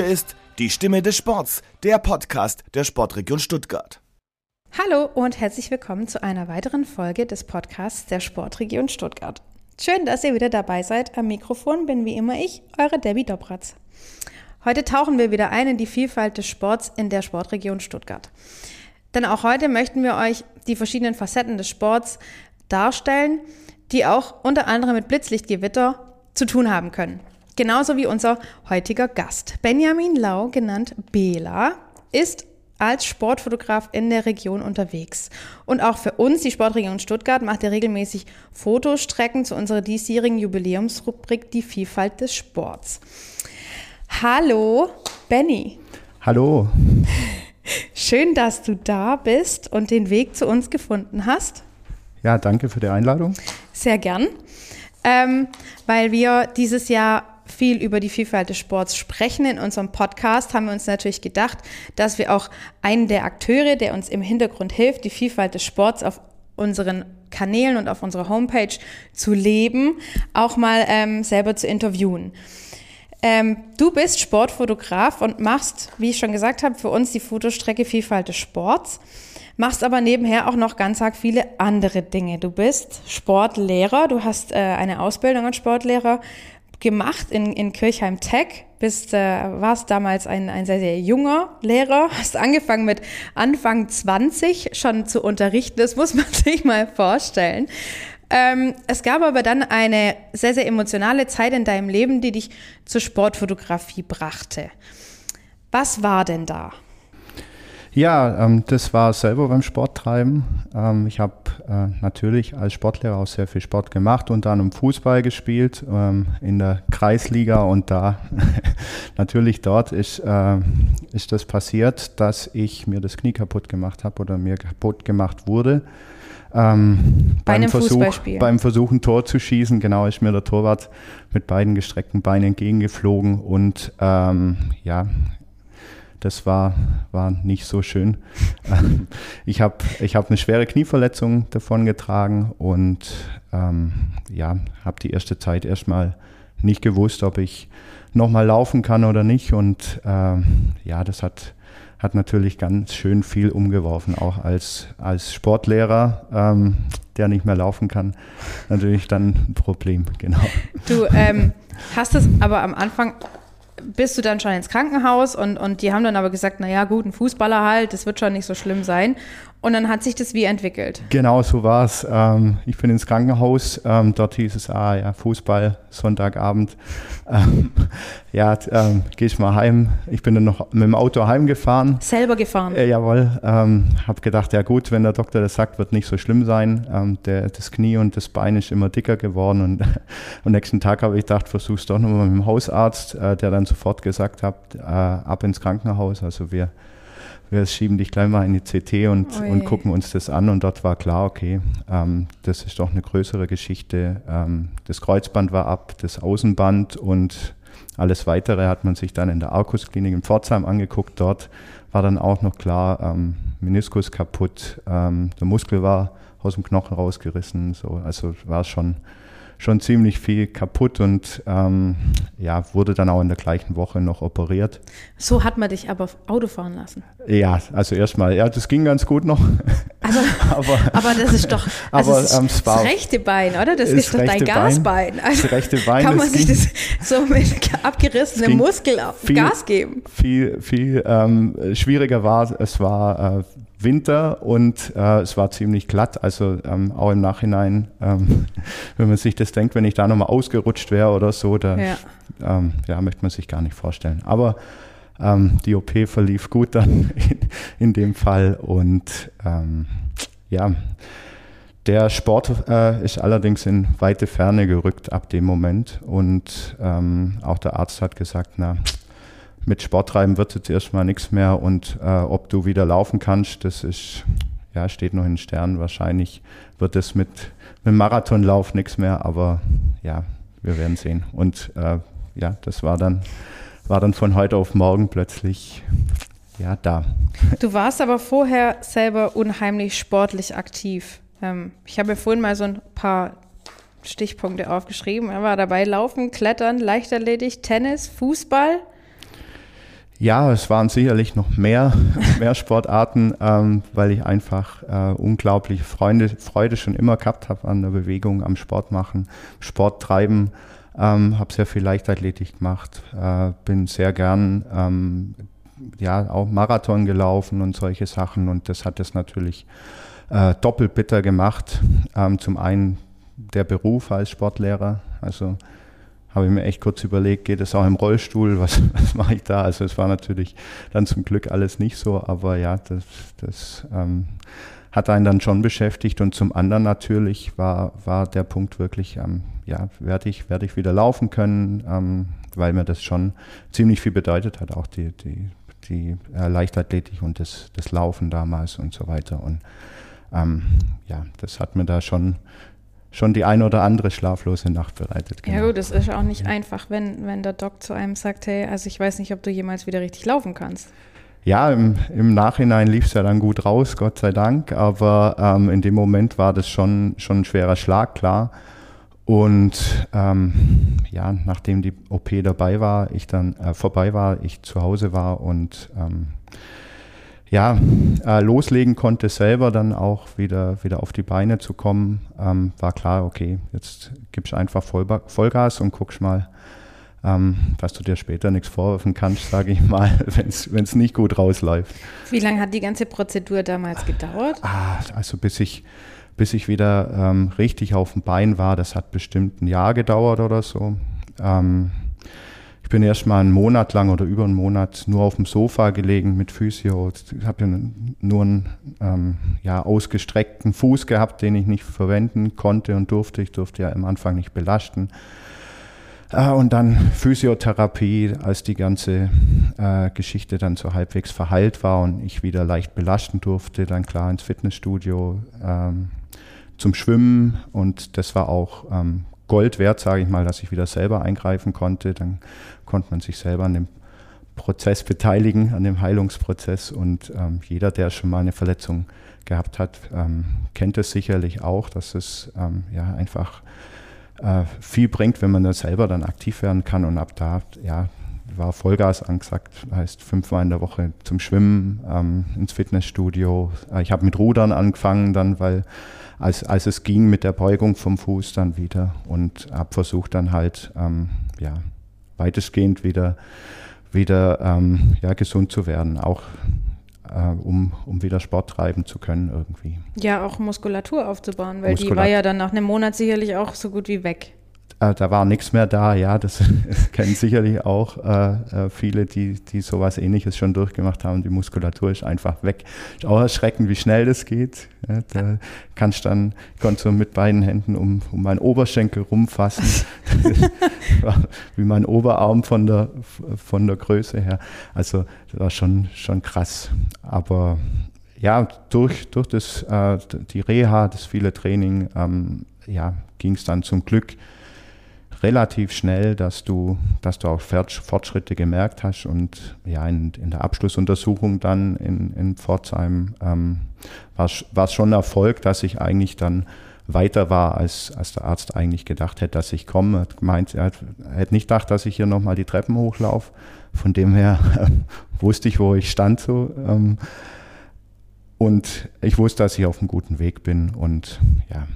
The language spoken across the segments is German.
Hier ist die Stimme des Sports, der Podcast der Sportregion Stuttgart. Hallo und herzlich willkommen zu einer weiteren Folge des Podcasts der Sportregion Stuttgart. Schön, dass ihr wieder dabei seid. Am Mikrofon bin wie immer ich, eure Debbie Dobratz. Heute tauchen wir wieder ein in die Vielfalt des Sports in der Sportregion Stuttgart. Denn auch heute möchten wir euch die verschiedenen Facetten des Sports darstellen, die auch unter anderem mit Blitzlichtgewitter zu tun haben können. Genauso wie unser heutiger Gast. Benjamin Lau, genannt Bela, ist als Sportfotograf in der Region unterwegs. Und auch für uns, die Sportregion Stuttgart, macht er regelmäßig Fotostrecken zu unserer diesjährigen Jubiläumsrubrik Die Vielfalt des Sports. Hallo, Benny. Hallo. Schön, dass du da bist und den Weg zu uns gefunden hast. Ja, danke für die Einladung. Sehr gern, ähm, weil wir dieses Jahr viel über die Vielfalt des Sports sprechen. In unserem Podcast haben wir uns natürlich gedacht, dass wir auch einen der Akteure, der uns im Hintergrund hilft, die Vielfalt des Sports auf unseren Kanälen und auf unserer Homepage zu leben, auch mal ähm, selber zu interviewen. Ähm, du bist Sportfotograf und machst, wie ich schon gesagt habe, für uns die Fotostrecke Vielfalt des Sports, machst aber nebenher auch noch ganz arg viele andere Dinge. Du bist Sportlehrer, du hast äh, eine Ausbildung als Sportlehrer gemacht in, in Kirchheim Tech, bist, äh, warst damals ein, ein sehr, sehr junger Lehrer, hast angefangen mit Anfang 20 schon zu unterrichten, das muss man sich mal vorstellen. Ähm, es gab aber dann eine sehr, sehr emotionale Zeit in deinem Leben, die dich zur Sportfotografie brachte. Was war denn da? Ja, ähm, das war selber beim Sporttreiben. Ähm, ich habe äh, natürlich als Sportlehrer auch sehr viel Sport gemacht und dann um Fußball gespielt ähm, in der Kreisliga und da natürlich dort ist, äh, ist das passiert, dass ich mir das Knie kaputt gemacht habe oder mir kaputt gemacht wurde. Ähm, Bei beim, einem Versuch, beim Versuch, ein Tor zu schießen, genau, ist mir der Torwart mit beiden gestreckten Beinen entgegengeflogen und ähm, ja, das war, war nicht so schön. Ich habe ich hab eine schwere Knieverletzung davon getragen und ähm, ja, habe die erste Zeit erstmal nicht gewusst, ob ich nochmal laufen kann oder nicht. Und ähm, ja, das hat hat natürlich ganz schön viel umgeworfen, auch als, als Sportlehrer, ähm, der nicht mehr laufen kann, natürlich dann ein Problem, genau. Du ähm, hast es aber am Anfang, bist du dann schon ins Krankenhaus und, und die haben dann aber gesagt, naja gut, ein Fußballer halt, das wird schon nicht so schlimm sein. Und dann hat sich das wie entwickelt. Genau, so war es. Ähm, ich bin ins Krankenhaus. Ähm, dort hieß es, ah ja, Fußball, Sonntagabend. Ähm, ja, ähm, geh ich mal heim. Ich bin dann noch mit dem Auto heimgefahren. Selber gefahren. Äh, jawohl. Ähm, hab gedacht, ja gut, wenn der Doktor das sagt, wird nicht so schlimm sein. Ähm, der, das Knie und das Bein ist immer dicker geworden. Und am nächsten Tag habe ich gedacht, versuch's doch nochmal mit dem Hausarzt, äh, der dann sofort gesagt hat, äh, ab ins Krankenhaus. Also wir wir schieben dich gleich mal in die CT und, und gucken uns das an. Und dort war klar, okay, ähm, das ist doch eine größere Geschichte. Ähm, das Kreuzband war ab, das Außenband und alles Weitere hat man sich dann in der Arkusklinik in Pforzheim angeguckt. Dort war dann auch noch klar, ähm, Meniskus kaputt, ähm, der Muskel war aus dem Knochen rausgerissen. So, also war es schon schon ziemlich viel kaputt und ähm, ja, wurde dann auch in der gleichen Woche noch operiert. So hat man dich aber Auto fahren lassen. Ja, also erstmal, ja, das ging ganz gut noch. Also, aber, aber das ist doch also aber, das, ähm, das war- rechte Bein, oder? Das das ist doch dein Bein. Gasbein. Also Das rechte Bein, kann man das sich ging- das so mit abgerissenem Muskel auf viel- Gas geben? viel, viel ähm, schwieriger war, es war äh, Winter und äh, es war ziemlich glatt. Also ähm, auch im Nachhinein, ähm, wenn man sich das denkt, wenn ich da nochmal ausgerutscht wäre oder so, da Ja. ähm, ja, möchte man sich gar nicht vorstellen. Aber ähm, die OP verlief gut dann in, in dem Fall und ähm, ja, der Sport äh, ist allerdings in weite Ferne gerückt ab dem Moment und ähm, auch der Arzt hat gesagt, na, mit Sporttreiben wird jetzt erstmal nichts mehr und äh, ob du wieder laufen kannst, das ist, ja, steht noch in Sternen. Wahrscheinlich wird es mit, mit Marathonlauf nichts mehr, aber ja, wir werden sehen. Und äh, ja, das war dann, war dann von heute auf morgen plötzlich ja da. Du warst aber vorher selber unheimlich sportlich aktiv. Ähm, ich habe mir vorhin mal so ein paar Stichpunkte aufgeschrieben. Er war dabei Laufen, Klettern, Leichtathletik, Tennis, Fußball. Ja, es waren sicherlich noch mehr, mehr Sportarten, ähm, weil ich einfach äh, unglaubliche Freude, Freude schon immer gehabt habe an der Bewegung, am Sport machen, Sport treiben. Ähm, habe sehr viel Leichtathletik gemacht, äh, bin sehr gern ähm, ja auch Marathon gelaufen und solche Sachen und das hat es natürlich äh, doppelt bitter gemacht. Ähm, zum einen der Beruf als Sportlehrer, also habe ich mir echt kurz überlegt, geht es auch im Rollstuhl, was, was mache ich da? Also es war natürlich dann zum Glück alles nicht so, aber ja, das, das ähm, hat einen dann schon beschäftigt und zum anderen natürlich war, war der Punkt wirklich, ähm, ja, werde ich, werde ich wieder laufen können, ähm, weil mir das schon ziemlich viel bedeutet hat, auch die, die, die äh, Leichtathletik und das, das Laufen damals und so weiter. Und ähm, ja, das hat mir da schon schon die eine oder andere schlaflose Nacht bereitet. Genau. Ja gut, es ist auch nicht einfach, wenn, wenn der Doc zu einem sagt, hey, also ich weiß nicht, ob du jemals wieder richtig laufen kannst. Ja, im, im Nachhinein lief es ja dann gut raus, Gott sei Dank, aber ähm, in dem Moment war das schon, schon ein schwerer Schlag, klar. Und ähm, ja, nachdem die OP dabei war, ich dann äh, vorbei war, ich zu Hause war und ähm, ja, äh, loslegen konnte, selber dann auch wieder, wieder auf die Beine zu kommen, ähm, war klar, okay, jetzt gibst du einfach Voll, Vollgas und guckst mal, ähm, dass du dir später nichts vorwerfen kannst, sage ich mal, wenn es nicht gut rausläuft. Wie lange hat die ganze Prozedur damals gedauert? Ah, also bis ich, bis ich wieder ähm, richtig auf dem Bein war, das hat bestimmt ein Jahr gedauert oder so. Ähm, bin erst mal einen Monat lang oder über einen Monat nur auf dem Sofa gelegen mit Physio. Ich habe ja nur einen ähm, ja, ausgestreckten Fuß gehabt, den ich nicht verwenden konnte und durfte. Ich durfte ja am Anfang nicht belasten. Äh, und dann Physiotherapie, als die ganze äh, Geschichte dann so halbwegs verheilt war und ich wieder leicht belasten durfte, dann klar ins Fitnessstudio ähm, zum Schwimmen und das war auch ähm, Gold wert, sage ich mal, dass ich wieder selber eingreifen konnte. Dann konnte man sich selber an dem Prozess beteiligen, an dem Heilungsprozess. Und ähm, jeder, der schon mal eine Verletzung gehabt hat, ähm, kennt es sicherlich auch, dass es ähm, ja einfach äh, viel bringt, wenn man da selber dann aktiv werden kann. Und ab da, ja, war Vollgas angesagt, heißt fünfmal in der Woche zum Schwimmen, ähm, ins Fitnessstudio. Äh, ich habe mit Rudern angefangen dann, weil als, als es ging mit der Beugung vom Fuß dann wieder und habe versucht dann halt ähm, ja, weitestgehend wieder, wieder ähm, ja, gesund zu werden, auch äh, um, um wieder Sport treiben zu können irgendwie. Ja, auch Muskulatur aufzubauen, weil Muskulatur. die war ja dann nach einem Monat sicherlich auch so gut wie weg. Äh, da war nichts mehr da, ja, das, kennen sicherlich auch äh, äh, viele, die, die sowas ähnliches schon durchgemacht haben. Die Muskulatur ist einfach weg. Ist auch erschreckend, wie schnell das geht. Ja, da kannst dann, ich konnte so mit beiden Händen um, um meinen Oberschenkel rumfassen. wie mein Oberarm von der, von der Größe her. Also das war schon, schon krass. Aber ja, durch, durch das, äh, die Reha, das viele Training, ähm, ja, ging es dann zum Glück relativ schnell, dass du, dass du auch Fortschritte gemerkt hast und ja, in, in der Abschlussuntersuchung dann in, in Pforzheim ähm, war es schon ein Erfolg, dass ich eigentlich dann weiter war, als, als der Arzt eigentlich gedacht hätte, dass ich komme. Er hat gemeint, er, hat, er hätte nicht gedacht, dass ich hier nochmal die Treppen hochlaufe. Von dem her wusste ich, wo ich stand so. Ähm, und ich wusste, dass ich auf einem guten Weg bin und ja,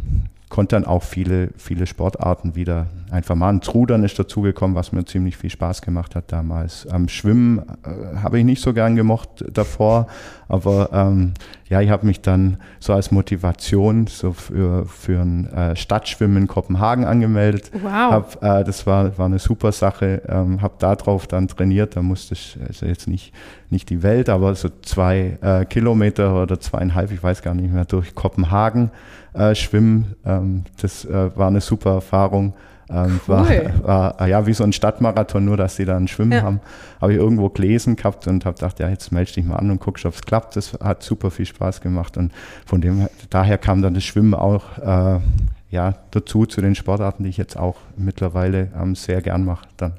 konnte dann auch viele, viele Sportarten wieder einfach machen. Trudern ist dazugekommen, was mir ziemlich viel Spaß gemacht hat damals. Ähm, Schwimmen äh, habe ich nicht so gern gemocht davor, aber ähm, ja, ich habe mich dann so als Motivation so für, für ein äh, Stadtschwimmen in Kopenhagen angemeldet. Wow. Hab, äh, das war, war eine super Sache. Ähm, habe darauf dann trainiert. Da musste ich, also jetzt nicht, nicht die Welt, aber so zwei äh, Kilometer oder zweieinhalb, ich weiß gar nicht mehr, durch Kopenhagen äh, schwimmen. Ähm, das äh, war eine super Erfahrung. Ähm, cool. war, war, ja wie so ein Stadtmarathon, nur dass sie da ein Schwimmen ja. haben. Habe ich irgendwo gelesen gehabt und habe gedacht, ja, jetzt melde dich mal an und guckst, ob es klappt. Das hat super viel Spaß gemacht und von dem daher kam dann das Schwimmen auch äh, ja, dazu zu den Sportarten, die ich jetzt auch mittlerweile ähm, sehr gern mache. Dann,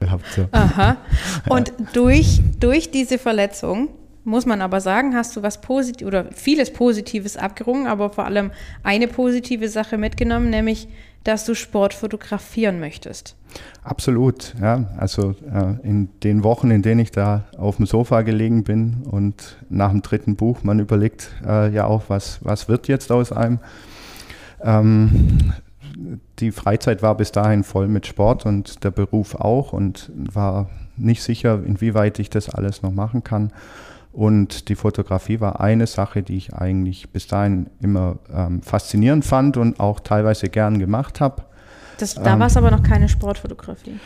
ja. so. Aha. Und durch, durch diese Verletzung muss man aber sagen, hast du was Positives oder vieles Positives abgerungen, aber vor allem eine positive Sache mitgenommen, nämlich dass du Sport fotografieren möchtest? Absolut, ja. Also äh, in den Wochen, in denen ich da auf dem Sofa gelegen bin und nach dem dritten Buch, man überlegt äh, ja auch, was, was wird jetzt aus einem. Ähm, die Freizeit war bis dahin voll mit Sport und der Beruf auch und war nicht sicher, inwieweit ich das alles noch machen kann. Und die Fotografie war eine Sache, die ich eigentlich bis dahin immer ähm, faszinierend fand und auch teilweise gern gemacht habe. da ähm, war es aber noch keine Sportfotografie.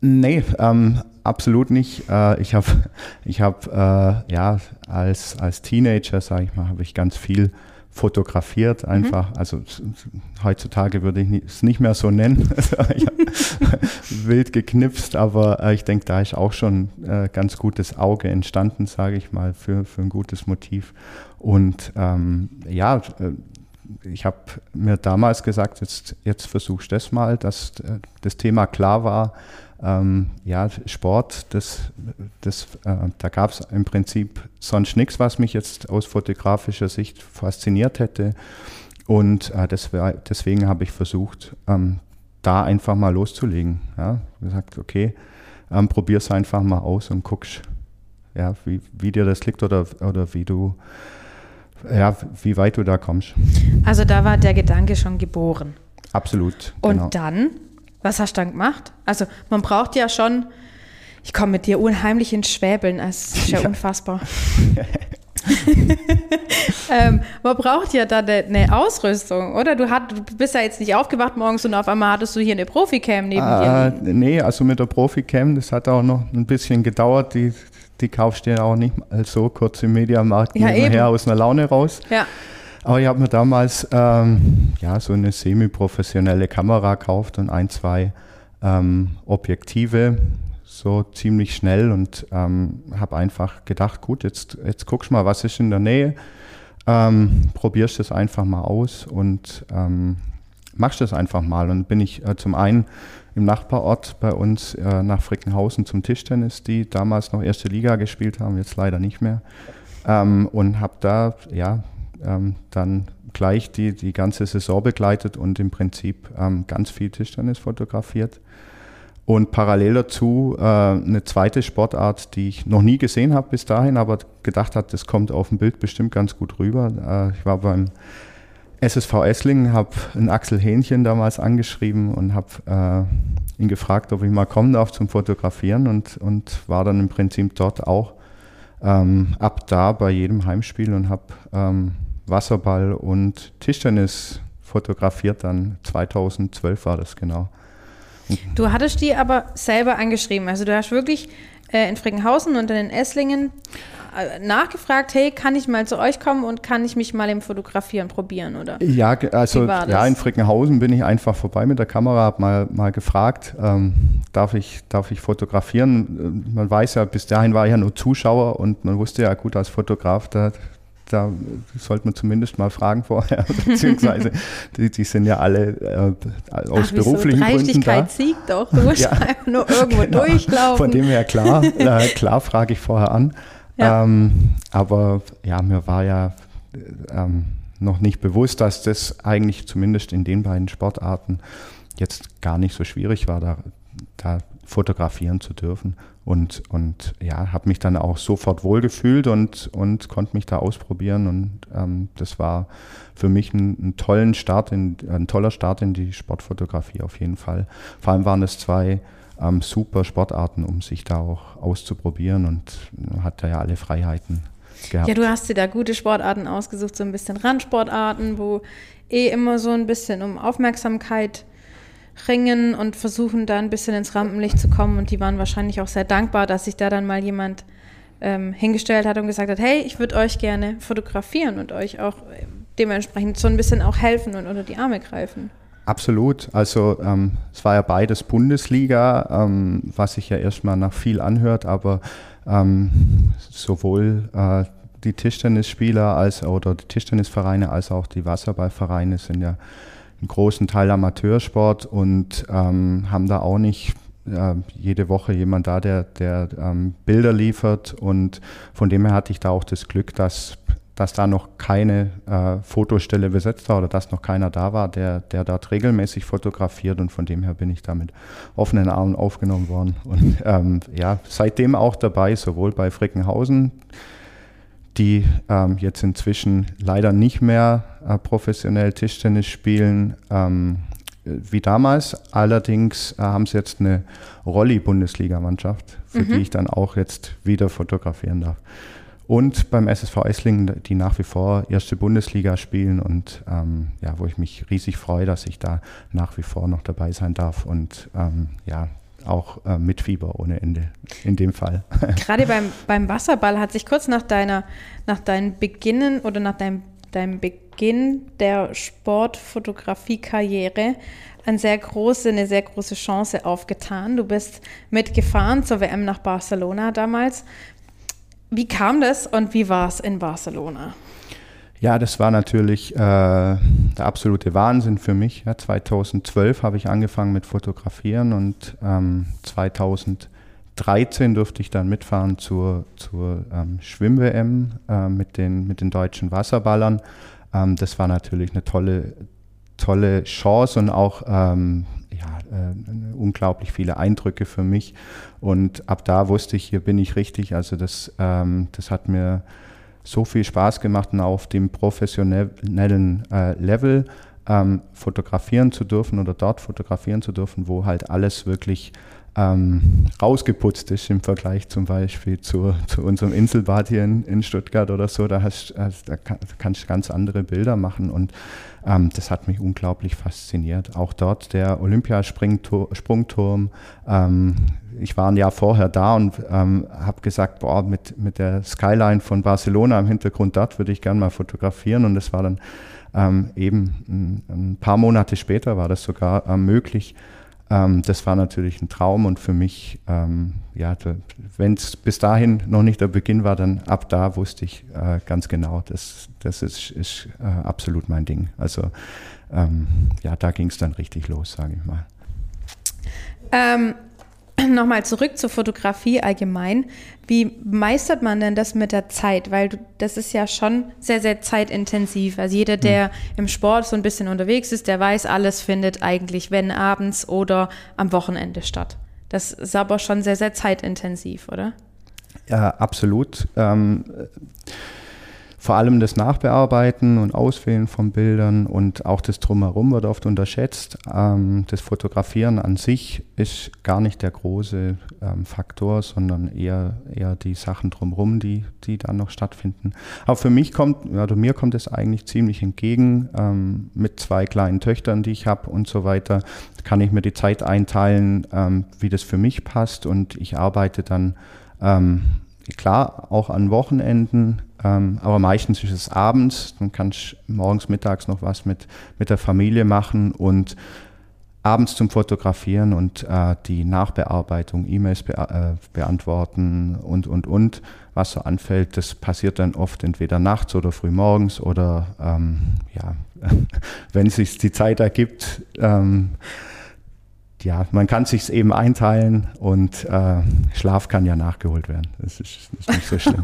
Nee, ähm, absolut nicht. Äh, ich habe ich hab, äh, ja als, als Teenager, sage ich mal, habe ich ganz viel fotografiert einfach. Mhm. Also heutzutage würde ich es nicht mehr so nennen. wild geknipst, aber äh, ich denke, da ist auch schon äh, ganz gutes Auge entstanden, sage ich mal, für, für ein gutes Motiv. Und ähm, ja, äh, ich habe mir damals gesagt, jetzt, jetzt versuchst du das mal, dass äh, das Thema klar war. Ähm, ja, Sport, das, das, äh, da gab es im Prinzip sonst nichts, was mich jetzt aus fotografischer Sicht fasziniert hätte. Und äh, das wär, deswegen habe ich versucht, ähm, da einfach mal loszulegen. Ja, gesagt, okay, ähm, probier es einfach mal aus und guckst, ja, wie, wie dir das liegt oder, oder wie du, ja, wie weit du da kommst. Also da war der Gedanke schon geboren. Absolut. Und genau. dann was hast du dann gemacht? Also man braucht ja schon, ich komme mit dir unheimlich ins Schwäbeln, das ist ja, ja. unfassbar. ähm, man braucht ja da eine Ausrüstung, oder? Du, hat, du bist ja jetzt nicht aufgewacht morgens und auf einmal hattest du hier eine Proficam neben äh, dir. Nee, also mit der Proficam, das hat auch noch ein bisschen gedauert. Die, die kaufst du ja auch nicht so kurz im Mediamarkt ja, nebenher aus einer Laune raus. Ja. Aber ich habe mir damals ähm, ja, so eine semi-professionelle Kamera gekauft und ein, zwei ähm, Objektive, so ziemlich schnell und ähm, habe einfach gedacht, gut, jetzt, jetzt guckst du mal, was ist in der Nähe, ähm, probierst es einfach mal aus und ähm, machst das einfach mal. Und bin ich äh, zum einen im Nachbarort bei uns äh, nach Frickenhausen zum Tischtennis, die damals noch erste Liga gespielt haben, jetzt leider nicht mehr. Ähm, und habe da ja ähm, dann gleich die, die ganze Saison begleitet und im Prinzip ähm, ganz viel Tischtennis fotografiert. Und parallel dazu äh, eine zweite Sportart, die ich noch nie gesehen habe bis dahin, aber gedacht habe, das kommt auf dem Bild bestimmt ganz gut rüber. Äh, ich war beim SSV Esslingen, habe einen Axel Hähnchen damals angeschrieben und habe äh, ihn gefragt, ob ich mal kommen darf zum Fotografieren und, und war dann im Prinzip dort auch ähm, ab da bei jedem Heimspiel und habe ähm, Wasserball und Tischtennis fotografiert dann. 2012 war das genau. Du hattest die aber selber angeschrieben. Also du hast wirklich äh, in Frickenhausen und in Esslingen äh, nachgefragt, hey, kann ich mal zu euch kommen und kann ich mich mal im Fotografieren probieren, oder? Ja, also ja, in Frickenhausen bin ich einfach vorbei mit der Kamera, habe mal, mal gefragt, ähm, darf, ich, darf ich fotografieren? Man weiß ja, bis dahin war ich ja nur Zuschauer und man wusste ja gut, als Fotograf, da, da sollte man zumindest mal fragen vorher, beziehungsweise die, die sind ja alle äh, aus Ach, beruflichen so? Gründen da. siegt doch, du musst ja, einfach nur irgendwo genau. durchlaufen. Von dem her klar, äh, klar frage ich vorher an. Ja. Ähm, aber ja, mir war ja ähm, noch nicht bewusst, dass das eigentlich zumindest in den beiden Sportarten jetzt gar nicht so schwierig war, da, da fotografieren zu dürfen. Und, und ja, habe mich dann auch sofort wohlgefühlt und, und konnte mich da ausprobieren. Und ähm, das war für mich ein, ein, tollen Start in, ein toller Start in die Sportfotografie auf jeden Fall. Vor allem waren es zwei ähm, super Sportarten, um sich da auch auszuprobieren und hat da ja alle Freiheiten gehabt. Ja, du hast dir da gute Sportarten ausgesucht, so ein bisschen Randsportarten, wo eh immer so ein bisschen um Aufmerksamkeit ringen und versuchen da ein bisschen ins Rampenlicht zu kommen. Und die waren wahrscheinlich auch sehr dankbar, dass sich da dann mal jemand ähm, hingestellt hat und gesagt hat, hey, ich würde euch gerne fotografieren und euch auch äh, dementsprechend so ein bisschen auch helfen und unter die Arme greifen. Absolut. Also ähm, es war ja beides Bundesliga, ähm, was sich ja erstmal nach viel anhört, aber ähm, sowohl äh, die Tischtennisspieler als oder die Tischtennisvereine als auch die Wasserballvereine sind ja einen großen Teil Amateursport und ähm, haben da auch nicht äh, jede Woche jemand da, der, der ähm, Bilder liefert. Und von dem her hatte ich da auch das Glück, dass dass da noch keine äh, Fotostelle besetzt war oder dass noch keiner da war, der, der dort regelmäßig fotografiert und von dem her bin ich da mit offenen Armen aufgenommen worden und ähm, ja, seitdem auch dabei, sowohl bei Frickenhausen, die ähm, jetzt inzwischen leider nicht mehr äh, professionell Tischtennis spielen, ähm, wie damals. Allerdings äh, haben sie jetzt eine Rolli-Bundesligamannschaft, für mhm. die ich dann auch jetzt wieder fotografieren darf. Und beim SSV Esslingen, die nach wie vor erste Bundesliga spielen und ähm, ja, wo ich mich riesig freue, dass ich da nach wie vor noch dabei sein darf und ähm, ja, auch äh, mit Fieber ohne Ende in dem Fall. Gerade beim, beim Wasserball hat sich kurz nach deiner, nach deinem Beginnen oder nach deinem, deinem Beginn der Sportfotografie-Karriere eine sehr große, eine sehr große Chance aufgetan. Du bist mitgefahren zur WM nach Barcelona damals. Wie kam das und wie war es in Barcelona? Ja, das war natürlich äh, der absolute Wahnsinn für mich. Ja, 2012 habe ich angefangen mit Fotografieren und ähm, 2013 durfte ich dann mitfahren zur, zur ähm, Schwimm-WM äh, mit, den, mit den deutschen Wasserballern. Ähm, das war natürlich eine tolle, tolle Chance und auch ähm, ja, äh, unglaublich viele Eindrücke für mich. Und ab da wusste ich, hier bin ich richtig. Also das, ähm, das hat mir so viel Spaß gemacht und auf dem professionellen äh, Level ähm, fotografieren zu dürfen oder dort fotografieren zu dürfen, wo halt alles wirklich ähm, rausgeputzt ist im Vergleich zum Beispiel zu, zu unserem Inselbad hier in, in Stuttgart oder so. Da, hast, da, kann, da kannst du ganz andere Bilder machen und ähm, das hat mich unglaublich fasziniert. Auch dort der Olympiasprungturm. Ähm, ich war ein Jahr vorher da und ähm, habe gesagt, boah, mit, mit der Skyline von Barcelona im Hintergrund dort würde ich gerne mal fotografieren und das war dann ähm, eben ein, ein, paar Monate später war das sogar äh, möglich ähm, das war natürlich ein Traum und für mich, ähm, ja, wenn es bis dahin noch nicht der Beginn war, dann ab da wusste ich äh, ganz genau, das, das ist, ist äh, absolut mein Ding. Also ähm, ja, da ging es dann richtig los, sage ich mal. Nochmal zurück zur Fotografie allgemein. Wie meistert man denn das mit der Zeit? Weil du, das ist ja schon sehr, sehr zeitintensiv. Also jeder, der mhm. im Sport so ein bisschen unterwegs ist, der weiß, alles findet eigentlich, wenn abends oder am Wochenende statt. Das ist aber schon sehr, sehr zeitintensiv, oder? Ja, absolut. Ähm, vor allem das Nachbearbeiten und Auswählen von Bildern und auch das Drumherum wird oft unterschätzt. Ähm, das Fotografieren an sich ist gar nicht der große ähm, Faktor, sondern eher, eher die Sachen drumherum, die, die dann noch stattfinden. Aber für mich kommt, also mir kommt es eigentlich ziemlich entgegen. Ähm, mit zwei kleinen Töchtern, die ich habe und so weiter, kann ich mir die Zeit einteilen, wie das für mich passt und ich arbeite dann klar auch an Wochenenden ähm, aber meistens ist es abends, dann kannst du morgens, mittags noch was mit, mit der Familie machen und abends zum Fotografieren und äh, die Nachbearbeitung, E-Mails be äh, beantworten und, und, und, was so anfällt, das passiert dann oft entweder nachts oder früh morgens oder ähm, ja, wenn sich die Zeit ergibt, ähm, ja, man kann sich eben einteilen und äh, Schlaf kann ja nachgeholt werden. Das ist, ist nicht so schlimm.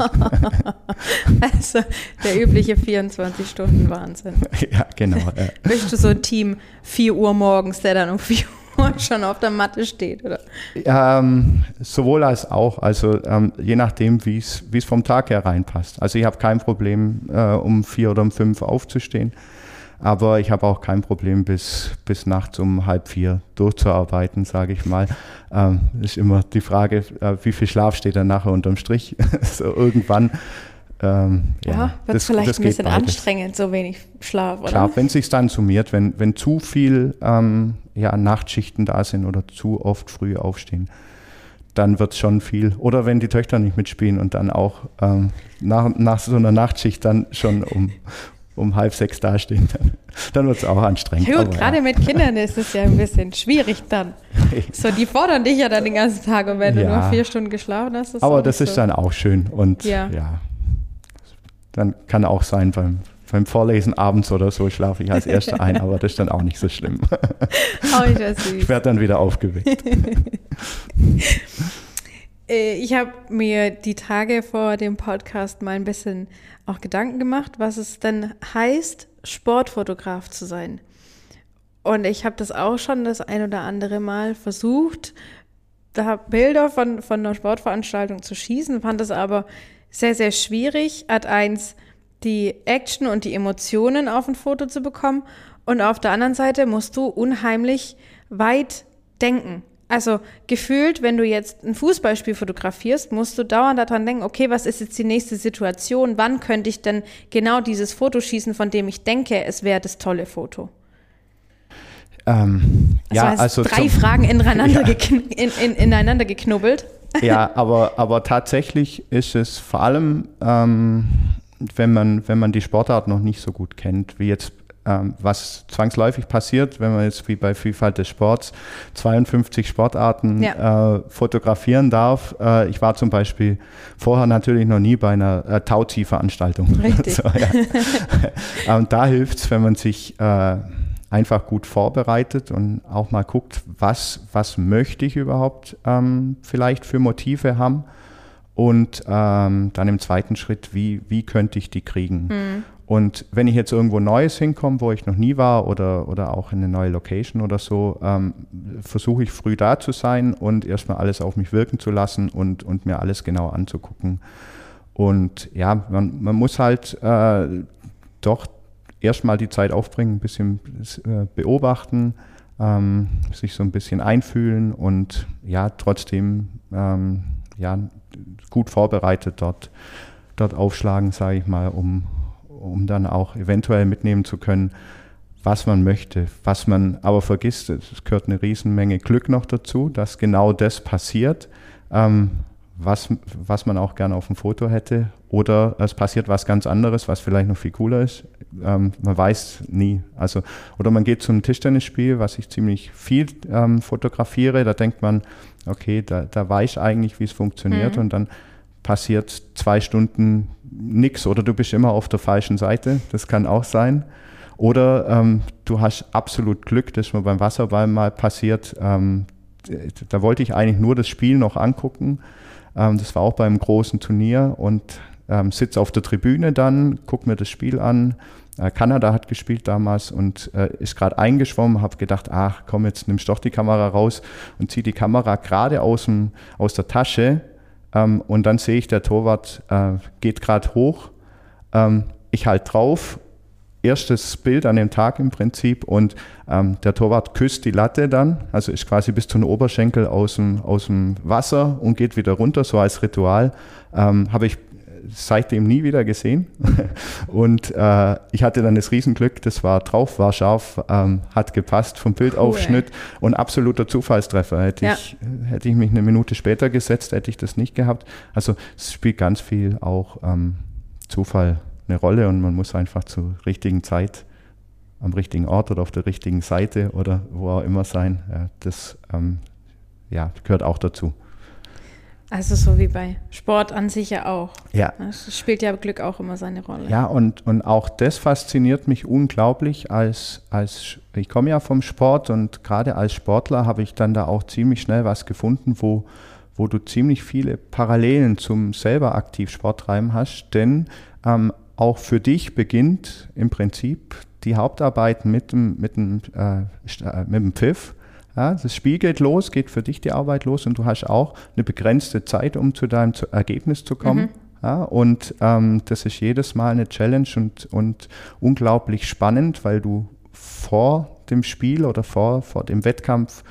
also der übliche 24-Stunden-Wahnsinn. Ja, genau. Ja. Bist du so ein Team 4 Uhr morgens, der dann um 4 Uhr schon auf der Matte steht, oder? Ähm, sowohl als auch. Also ähm, je nachdem, wie es vom Tag her reinpasst. Also ich habe kein Problem, äh, um vier oder um fünf aufzustehen. Aber ich habe auch kein Problem, bis, bis nachts um halb vier durchzuarbeiten, sage ich mal. Ähm, ist immer die Frage, äh, wie viel Schlaf steht dann nachher unterm Strich? so irgendwann. Ähm, ja, ja wird das, vielleicht das ein bisschen beides. anstrengend, so wenig Schlaf, oder? Klar, wenn es sich dann summiert, wenn, wenn zu viel ähm, ja, Nachtschichten da sind oder zu oft früh aufstehen, dann wird es schon viel. Oder wenn die Töchter nicht mitspielen und dann auch ähm, nach, nach so einer Nachtschicht dann schon um, um halb sechs dastehen, dann, dann wird es auch anstrengend. Ja, gut, gerade ja. mit Kindern ist es ja ein bisschen schwierig dann. So, die fordern dich ja dann den ganzen Tag und wenn ja. du nur vier Stunden geschlafen hast. Ist Aber das so. ist dann auch schön und ja. ja. Dann kann auch sein, beim, beim Vorlesen abends oder so schlafe ich als Erster ein, aber das ist dann auch nicht so schlimm. Oh, ich werde dann wieder aufgeweckt. Äh, ich habe mir die Tage vor dem Podcast mal ein bisschen auch Gedanken gemacht, was es denn heißt, Sportfotograf zu sein. Und ich habe das auch schon das ein oder andere Mal versucht, da Bilder von, von einer Sportveranstaltung zu schießen, fand es aber sehr, sehr schwierig, Ad eins die Action und die Emotionen auf ein Foto zu bekommen. Und auf der anderen Seite musst du unheimlich weit denken. Also gefühlt, wenn du jetzt ein Fußballspiel fotografierst, musst du dauernd daran denken, okay, was ist jetzt die nächste Situation? Wann könnte ich denn genau dieses Foto schießen, von dem ich denke, es wäre das tolle Foto? Ähm, das ja, also drei Fragen ineinander, ja. in, in, ineinander geknubbelt. Ja, aber, aber tatsächlich ist es vor allem, ähm, wenn, man, wenn man die Sportart noch nicht so gut kennt, wie jetzt was zwangsläufig passiert, wenn man jetzt wie bei Vielfalt des Sports 52 Sportarten ja. äh, fotografieren darf. Äh, ich war zum Beispiel vorher natürlich noch nie bei einer äh, Tauzi-Veranstaltung. Richtig. so, ja. Und da hilft es, wenn man sich äh, einfach gut vorbereitet und auch mal guckt, was, was möchte ich überhaupt ähm, vielleicht für Motive haben. Und ähm, dann im zweiten Schritt, wie, wie könnte ich die kriegen? Mhm. Und wenn ich jetzt irgendwo Neues hinkomme, wo ich noch nie war oder, oder auch in eine neue Location oder so, ähm, versuche ich früh da zu sein und erstmal alles auf mich wirken zu lassen und, und mir alles genau anzugucken. Und ja, man, man muss halt äh, doch erstmal die Zeit aufbringen, ein bisschen äh, beobachten, ähm, sich so ein bisschen einfühlen und ja, trotzdem ähm, ja, gut vorbereitet dort, dort aufschlagen, sage ich mal, um, um dann auch eventuell mitnehmen zu können, was man möchte, was man aber vergisst. Es gehört eine Riesenmenge Glück noch dazu, dass genau das passiert, ähm, was, was man auch gerne auf dem Foto hätte. Oder es passiert was ganz anderes, was vielleicht noch viel cooler ist. Ähm, man weiß nie. Also, oder man geht zum Tischtennisspiel, was ich ziemlich viel ähm, fotografiere. Da denkt man, okay, da, da weiß ich eigentlich, wie es funktioniert. Mhm. Und dann passiert zwei Stunden nichts oder du bist immer auf der falschen Seite, das kann auch sein. Oder ähm, du hast absolut Glück, das ist mir beim Wasserball mal passiert. Ähm, da wollte ich eigentlich nur das Spiel noch angucken. Ähm, das war auch beim großen Turnier und ähm, sitze auf der Tribüne dann, gucke mir das Spiel an. Äh, Kanada hat gespielt damals und äh, ist gerade eingeschwommen, habe gedacht, ach komm, jetzt nimmst doch die Kamera raus und zieh die Kamera gerade aus, aus der Tasche ähm, und dann sehe ich, der Torwart äh, geht gerade hoch. Ähm, ich halte drauf. Erstes Bild an dem Tag im Prinzip und ähm, der Torwart küsst die Latte dann, also ist quasi bis zu den Oberschenkel aus dem, aus dem Wasser und geht wieder runter, so als Ritual. Ähm, Habe ich seitdem nie wieder gesehen. Und äh, ich hatte dann das Riesenglück, das war drauf, war scharf, ähm, hat gepasst vom Bildaufschnitt cool, und absoluter Zufallstreffer. Hätte, ja. ich, hätte ich mich eine Minute später gesetzt, hätte ich das nicht gehabt. Also es spielt ganz viel auch ähm, Zufall eine Rolle und man muss einfach zur richtigen Zeit am richtigen Ort oder auf der richtigen Seite oder wo auch immer sein. Ja, das ähm, ja, gehört auch dazu. Also so wie bei Sport an sich ja auch. Ja. Es spielt ja Glück auch immer seine Rolle. Ja, und, und auch das fasziniert mich unglaublich als, als ich komme ja vom Sport und gerade als Sportler habe ich dann da auch ziemlich schnell was gefunden, wo, wo du ziemlich viele Parallelen zum selber aktiv Sport treiben hast, denn ähm, auch für dich beginnt im Prinzip die Hauptarbeit mit dem, mit dem, äh, äh mit dem Pfiff ja, das Spiel geht los, geht für dich die Arbeit los und du hast auch eine begrenzte Zeit, um zu deinem Ergebnis zu kommen. Mhm. Ja, und ähm, das ist jedes Mal eine Challenge und, und unglaublich spannend, weil du vor dem Spiel oder vor, vor dem Wettkampf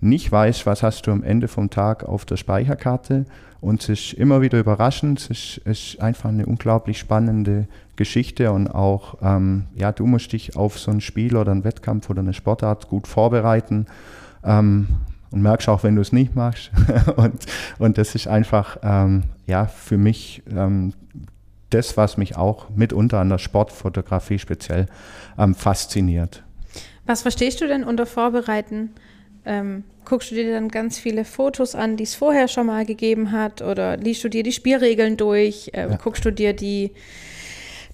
nicht weißt, was hast du am Ende vom Tag auf der Speicherkarte. Und es ist immer wieder überraschend. Es ist, ist einfach eine unglaublich spannende Geschichte und auch, ähm, ja, du musst dich auf so ein Spiel oder einen Wettkampf oder eine Sportart gut vorbereiten. Ähm, und merkst auch, wenn du es nicht machst. und, und das ist einfach ähm, ja, für mich ähm, das, was mich auch mitunter an der Sportfotografie speziell ähm, fasziniert. Was verstehst du denn unter Vorbereiten? Ähm, guckst du dir dann ganz viele Fotos an, die es vorher schon mal gegeben hat? Oder liest du dir die Spielregeln durch? Äh, ja. Guckst du dir die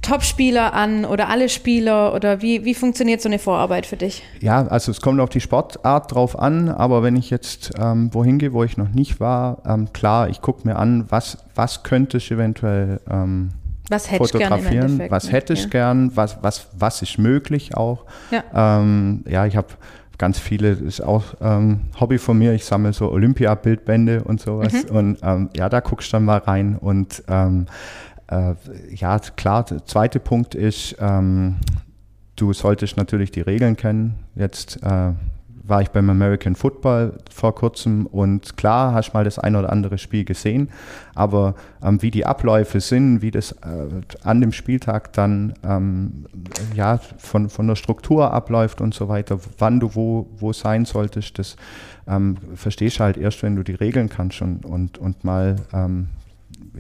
Top-Spieler an oder alle Spieler oder wie, wie funktioniert so eine Vorarbeit für dich? Ja, also es kommt auf die Sportart drauf an, aber wenn ich jetzt ähm, wohin gehe, wo ich noch nicht war, ähm, klar, ich gucke mir an, was, was könnte ich eventuell ähm, was hätte fotografieren, was hätte ich ja. gern, was, was, was ist möglich auch. Ja, ähm, ja ich habe ganz viele, das ist auch ähm, Hobby von mir, ich sammle so Olympia-Bildbände und sowas mhm. und ähm, ja, da guckst du dann mal rein und ähm, äh, ja, klar, der zweite Punkt ist, ähm, du solltest natürlich die Regeln kennen. Jetzt äh, war ich beim American Football vor kurzem und klar hast mal das ein oder andere Spiel gesehen, aber ähm, wie die Abläufe sind, wie das äh, an dem Spieltag dann ähm, ja, von, von der Struktur abläuft und so weiter, wann du wo, wo sein solltest, das ähm, verstehst du halt erst, wenn du die Regeln kannst und, und, und mal ähm,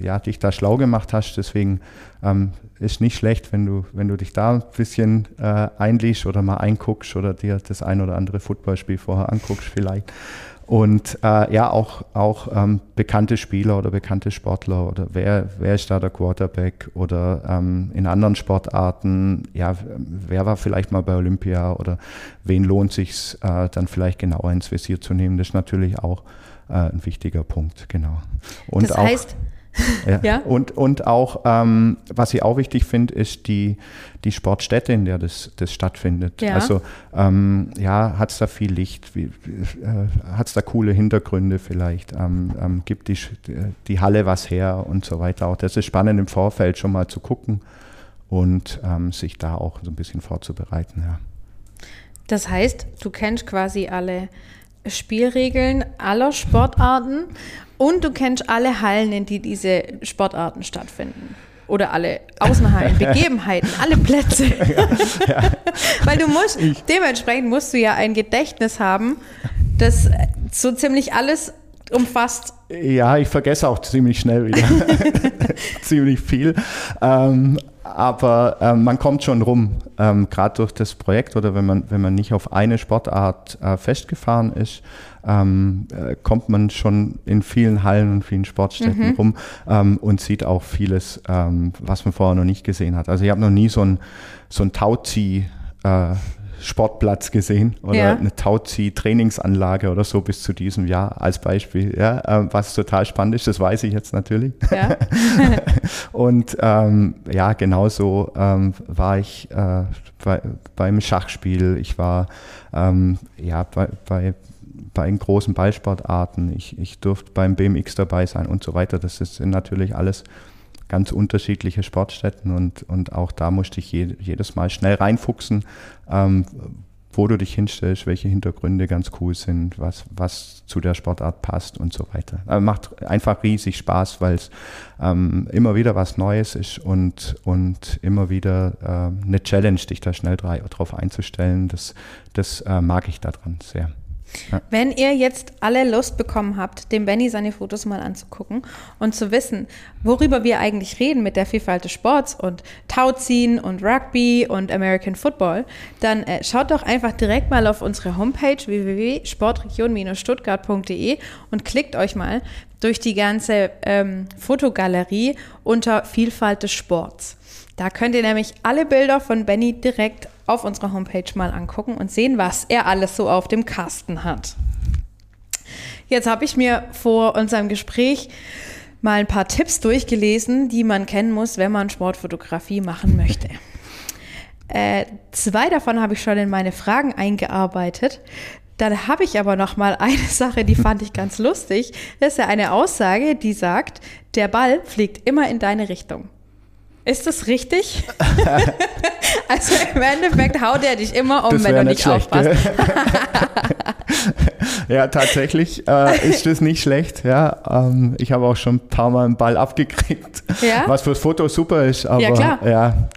ja, dich da schlau gemacht hast. Deswegen ähm, ist nicht schlecht, wenn du, wenn du dich da ein bisschen äh, einliest oder mal einguckst oder dir das ein oder andere Footballspiel vorher anguckst vielleicht. Und äh, ja, auch, auch ähm, bekannte Spieler oder bekannte Sportler oder wer, wer ist da der Quarterback oder ähm, in anderen Sportarten, ja, wer war vielleicht mal bei Olympia oder wen lohnt sich äh, dann vielleicht genauer ins Visier zu nehmen, das ist natürlich auch äh, ein wichtiger Punkt, genau. Und das heißt, auch, ja. ja. Und, und auch, ähm, was ich auch wichtig finde, ist die, die Sportstätte, in der das, das stattfindet. Ja. Also ähm, ja, hat es da viel Licht, äh, hat es da coole Hintergründe vielleicht, ähm, ähm, gibt die, die Halle was her und so weiter. Auch das ist spannend im Vorfeld schon mal zu gucken und ähm, sich da auch so ein bisschen vorzubereiten. Ja. Das heißt, du kennst quasi alle Spielregeln aller Sportarten und du kennst alle Hallen, in die diese Sportarten stattfinden. Oder alle Außenhallen, Begebenheiten, alle Plätze. Ja, ja. Weil du musst, ich. dementsprechend musst du ja ein Gedächtnis haben, das so ziemlich alles umfasst. Ja, ich vergesse auch ziemlich schnell wieder. ziemlich viel. Ähm, aber ähm, man kommt schon rum, ähm, gerade durch das Projekt oder wenn man, wenn man nicht auf eine Sportart äh, festgefahren ist, ähm, äh, kommt man schon in vielen Hallen und vielen Sportstätten mhm. rum ähm, und sieht auch vieles, ähm, was man vorher noch nicht gesehen hat. Also ich habe noch nie so ein, so ein Tauzieh äh, Sportplatz gesehen oder ja. eine Tauzieh-Trainingsanlage oder so bis zu diesem Jahr als Beispiel, ja, äh, was total spannend ist, das weiß ich jetzt natürlich. Ja. und ähm, ja, genauso ähm, war ich äh, bei, beim Schachspiel, ich war ähm, ja, bei, bei, bei großen Ballsportarten, ich, ich durfte beim BMX dabei sein und so weiter. Das sind natürlich alles ganz unterschiedliche Sportstätten und, und auch da musste ich je, jedes Mal schnell reinfuchsen, ähm, wo du dich hinstellst, welche Hintergründe ganz cool sind, was, was zu der Sportart passt und so weiter. Aber macht einfach riesig Spaß, weil es ähm, immer wieder was Neues ist und, und immer wieder äh, eine Challenge, dich da schnell drauf einzustellen. Das, das äh, mag ich daran sehr. Wenn ihr jetzt alle Lust bekommen habt, dem Benny seine Fotos mal anzugucken und zu wissen, worüber wir eigentlich reden mit der Vielfalt des Sports und Tauziehen und Rugby und American Football, dann äh, schaut doch einfach direkt mal auf unsere Homepage www.sportregion-stuttgart.de und klickt euch mal durch die ganze ähm, Fotogalerie unter Vielfalt des Sports. Da könnt ihr nämlich alle Bilder von Benny direkt auf unserer Homepage mal angucken und sehen, was er alles so auf dem Kasten hat. Jetzt habe ich mir vor unserem Gespräch mal ein paar Tipps durchgelesen, die man kennen muss, wenn man Sportfotografie machen möchte. Äh, zwei davon habe ich schon in meine Fragen eingearbeitet. Dann habe ich aber noch mal eine Sache, die fand ich ganz lustig. Das ist ja eine Aussage, die sagt, der Ball fliegt immer in deine Richtung. Ist das richtig? also im Endeffekt haut er dich immer um, wenn du nicht, nicht aufpasst. ja, tatsächlich äh, ist das nicht schlecht. Ja, ähm, ich habe auch schon ein paar Mal einen Ball abgekriegt, ja? was fürs Foto super ist. Aber ja, ja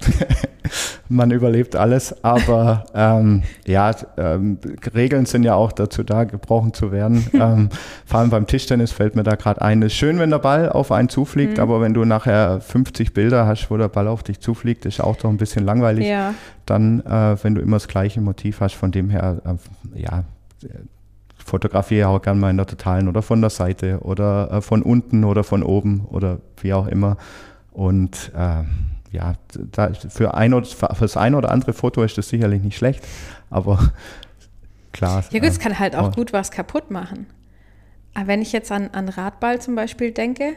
man überlebt alles. Aber ähm, ja, ähm, Regeln sind ja auch dazu da, gebrochen zu werden. ähm, vor allem beim Tischtennis fällt mir da gerade ein. Es ist schön, wenn der Ball auf einen zufliegt, mhm. aber wenn du nachher 50 Bilder hast, wo der Ball auf dich zufliegt, ist auch doch ein bisschen langweilig. Ja. Dann, äh, wenn du immer das gleiche Motiv hast, von dem her, äh, ja, fotografiere auch gerne mal in der Totalen oder von der Seite oder äh, von unten oder von oben oder wie auch immer. Und äh, ja, da, für, ein oder, für das ein oder andere Foto ist das sicherlich nicht schlecht, aber klar. Ja gut, es kann halt auch gut was kaputt machen. Wenn ich jetzt an, an Radball zum Beispiel denke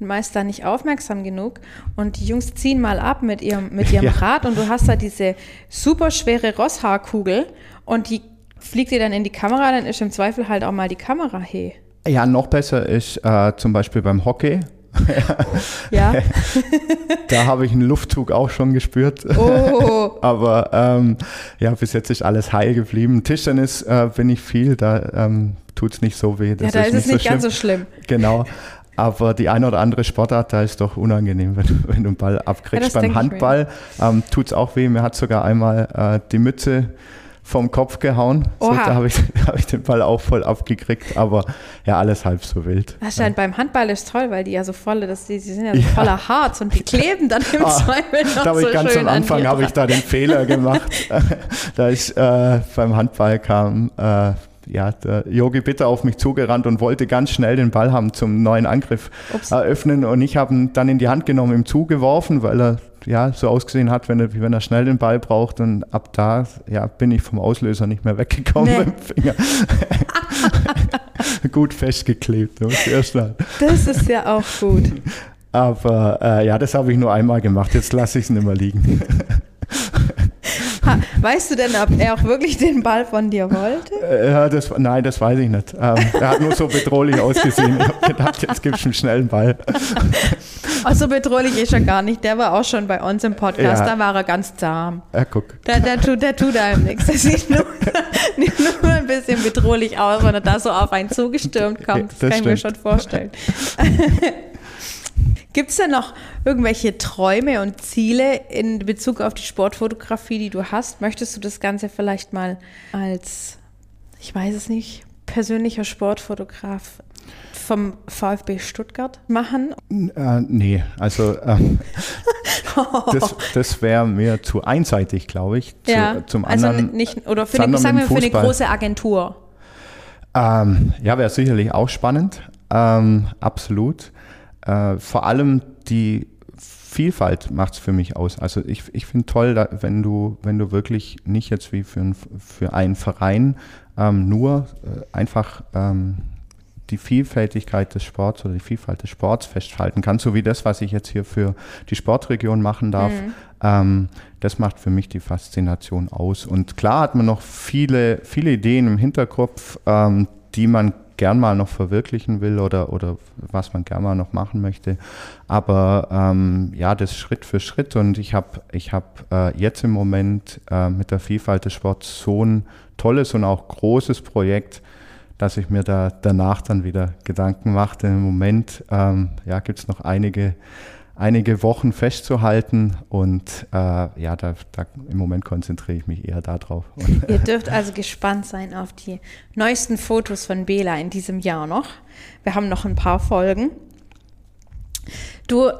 und meist da nicht aufmerksam genug und die Jungs ziehen mal ab mit ihrem, mit ihrem ja. Rad und du hast da diese super schwere Rosshaarkugel und die fliegt dir dann in die Kamera, dann ist im Zweifel halt auch mal die Kamera hey. Ja, noch besser ist äh, zum Beispiel beim Hockey. ja. da habe ich einen Luftzug auch schon gespürt. Oh. Aber ähm, ja, bis jetzt ist alles heil geblieben. Tischtennis äh, bin ich viel, da ähm, tut es nicht so weh. Das ja, da ist, ist es nicht so ganz so schlimm. Genau. Aber die eine oder andere Sportart, da ist doch unangenehm, wenn, wenn du einen Ball abkriegst. Ja, Beim Handball ähm, tut es auch weh. Mir hat sogar einmal äh, die Mütze vom Kopf gehauen. So, da habe ich, hab ich den Ball auch voll abgekriegt, aber ja, alles halb so wild. Das scheint ja. beim Handball ist toll, weil die ja so volle, das, die, die sind ja so ja. voller Harz und die kleben dann im ah, Zweifel noch da so ich ganz am Anfang habe ich da den Fehler gemacht, da ich äh, beim Handball kam, äh, ja, der Yogi Bitter auf mich zugerannt und wollte ganz schnell den Ball haben zum neuen Angriff Ups. eröffnen und ich habe ihn dann in die Hand genommen, ihm zugeworfen, weil er ja, so ausgesehen hat, wenn er, wie wenn er schnell den Ball braucht. Und ab da ja, bin ich vom Auslöser nicht mehr weggekommen nee. mit dem Finger. gut festgeklebt. Das, das ist ja auch gut. Aber äh, ja, das habe ich nur einmal gemacht. Jetzt lasse ich es nicht mehr liegen. Weißt du denn, ob er auch wirklich den Ball von dir wollte? Äh, das, nein, das weiß ich nicht. Ähm, er hat nur so bedrohlich ausgesehen. Ich habe gedacht, jetzt gibst du einen schnellen Ball. Ach, so bedrohlich ist er gar nicht. Der war auch schon bei uns im Podcast. Ja. Da war er ganz zahm. Ja, guck. Der, der, tut, der tut einem nichts. Der sieht nur, nur ein bisschen bedrohlich aus, wenn er da so auf einen zugestürmt kommt. Das, das kann stimmt. ich mir schon vorstellen. Gibt es denn noch irgendwelche Träume und Ziele in Bezug auf die Sportfotografie, die du hast? Möchtest du das Ganze vielleicht mal als, ich weiß es nicht, persönlicher Sportfotograf vom VfB Stuttgart machen? Äh, nee, also ähm, das, das wäre mir zu einseitig, glaube ich. Zu, ja, zum also anderen, also nicht, oder für eine, sagen wir für eine große Agentur. Ähm, ja, wäre sicherlich auch spannend, ähm, absolut äh, vor allem die Vielfalt macht es für mich aus. Also ich, ich finde toll, da, wenn du, wenn du wirklich nicht jetzt wie für, ein, für einen Verein ähm, nur äh, einfach ähm, die Vielfältigkeit des Sports oder die Vielfalt des Sports festhalten kannst, so wie das, was ich jetzt hier für die Sportregion machen darf. Mhm. Ähm, das macht für mich die Faszination aus. Und klar hat man noch viele, viele Ideen im Hinterkopf, ähm, die man gern mal noch verwirklichen will oder, oder was man gern mal noch machen möchte. Aber ähm, ja, das Schritt für Schritt und ich habe ich hab, äh, jetzt im Moment äh, mit der Vielfalt des Sports so ein tolles und auch großes Projekt, dass ich mir da danach dann wieder Gedanken machte. Im Moment ähm, ja, gibt es noch einige einige Wochen festzuhalten und äh, ja, da, da, im Moment konzentriere ich mich eher darauf. Ihr dürft also gespannt sein auf die neuesten Fotos von Bela in diesem Jahr noch. Wir haben noch ein paar Folgen. Du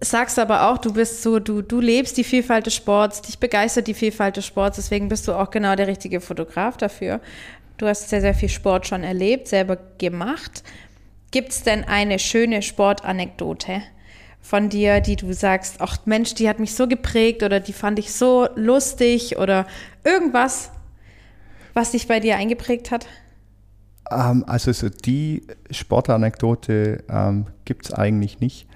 sagst aber auch, du bist so, du, du lebst die Vielfalt des Sports, dich begeistert die Vielfalt des Sports, deswegen bist du auch genau der richtige Fotograf dafür. Du hast sehr, sehr viel Sport schon erlebt, selber gemacht. Gibt es denn eine schöne Sportanekdote? Von dir, die du sagst, ach Mensch, die hat mich so geprägt oder die fand ich so lustig oder irgendwas, was dich bei dir eingeprägt hat? Ähm, also so die Sportanekdote ähm, gibt es eigentlich nicht.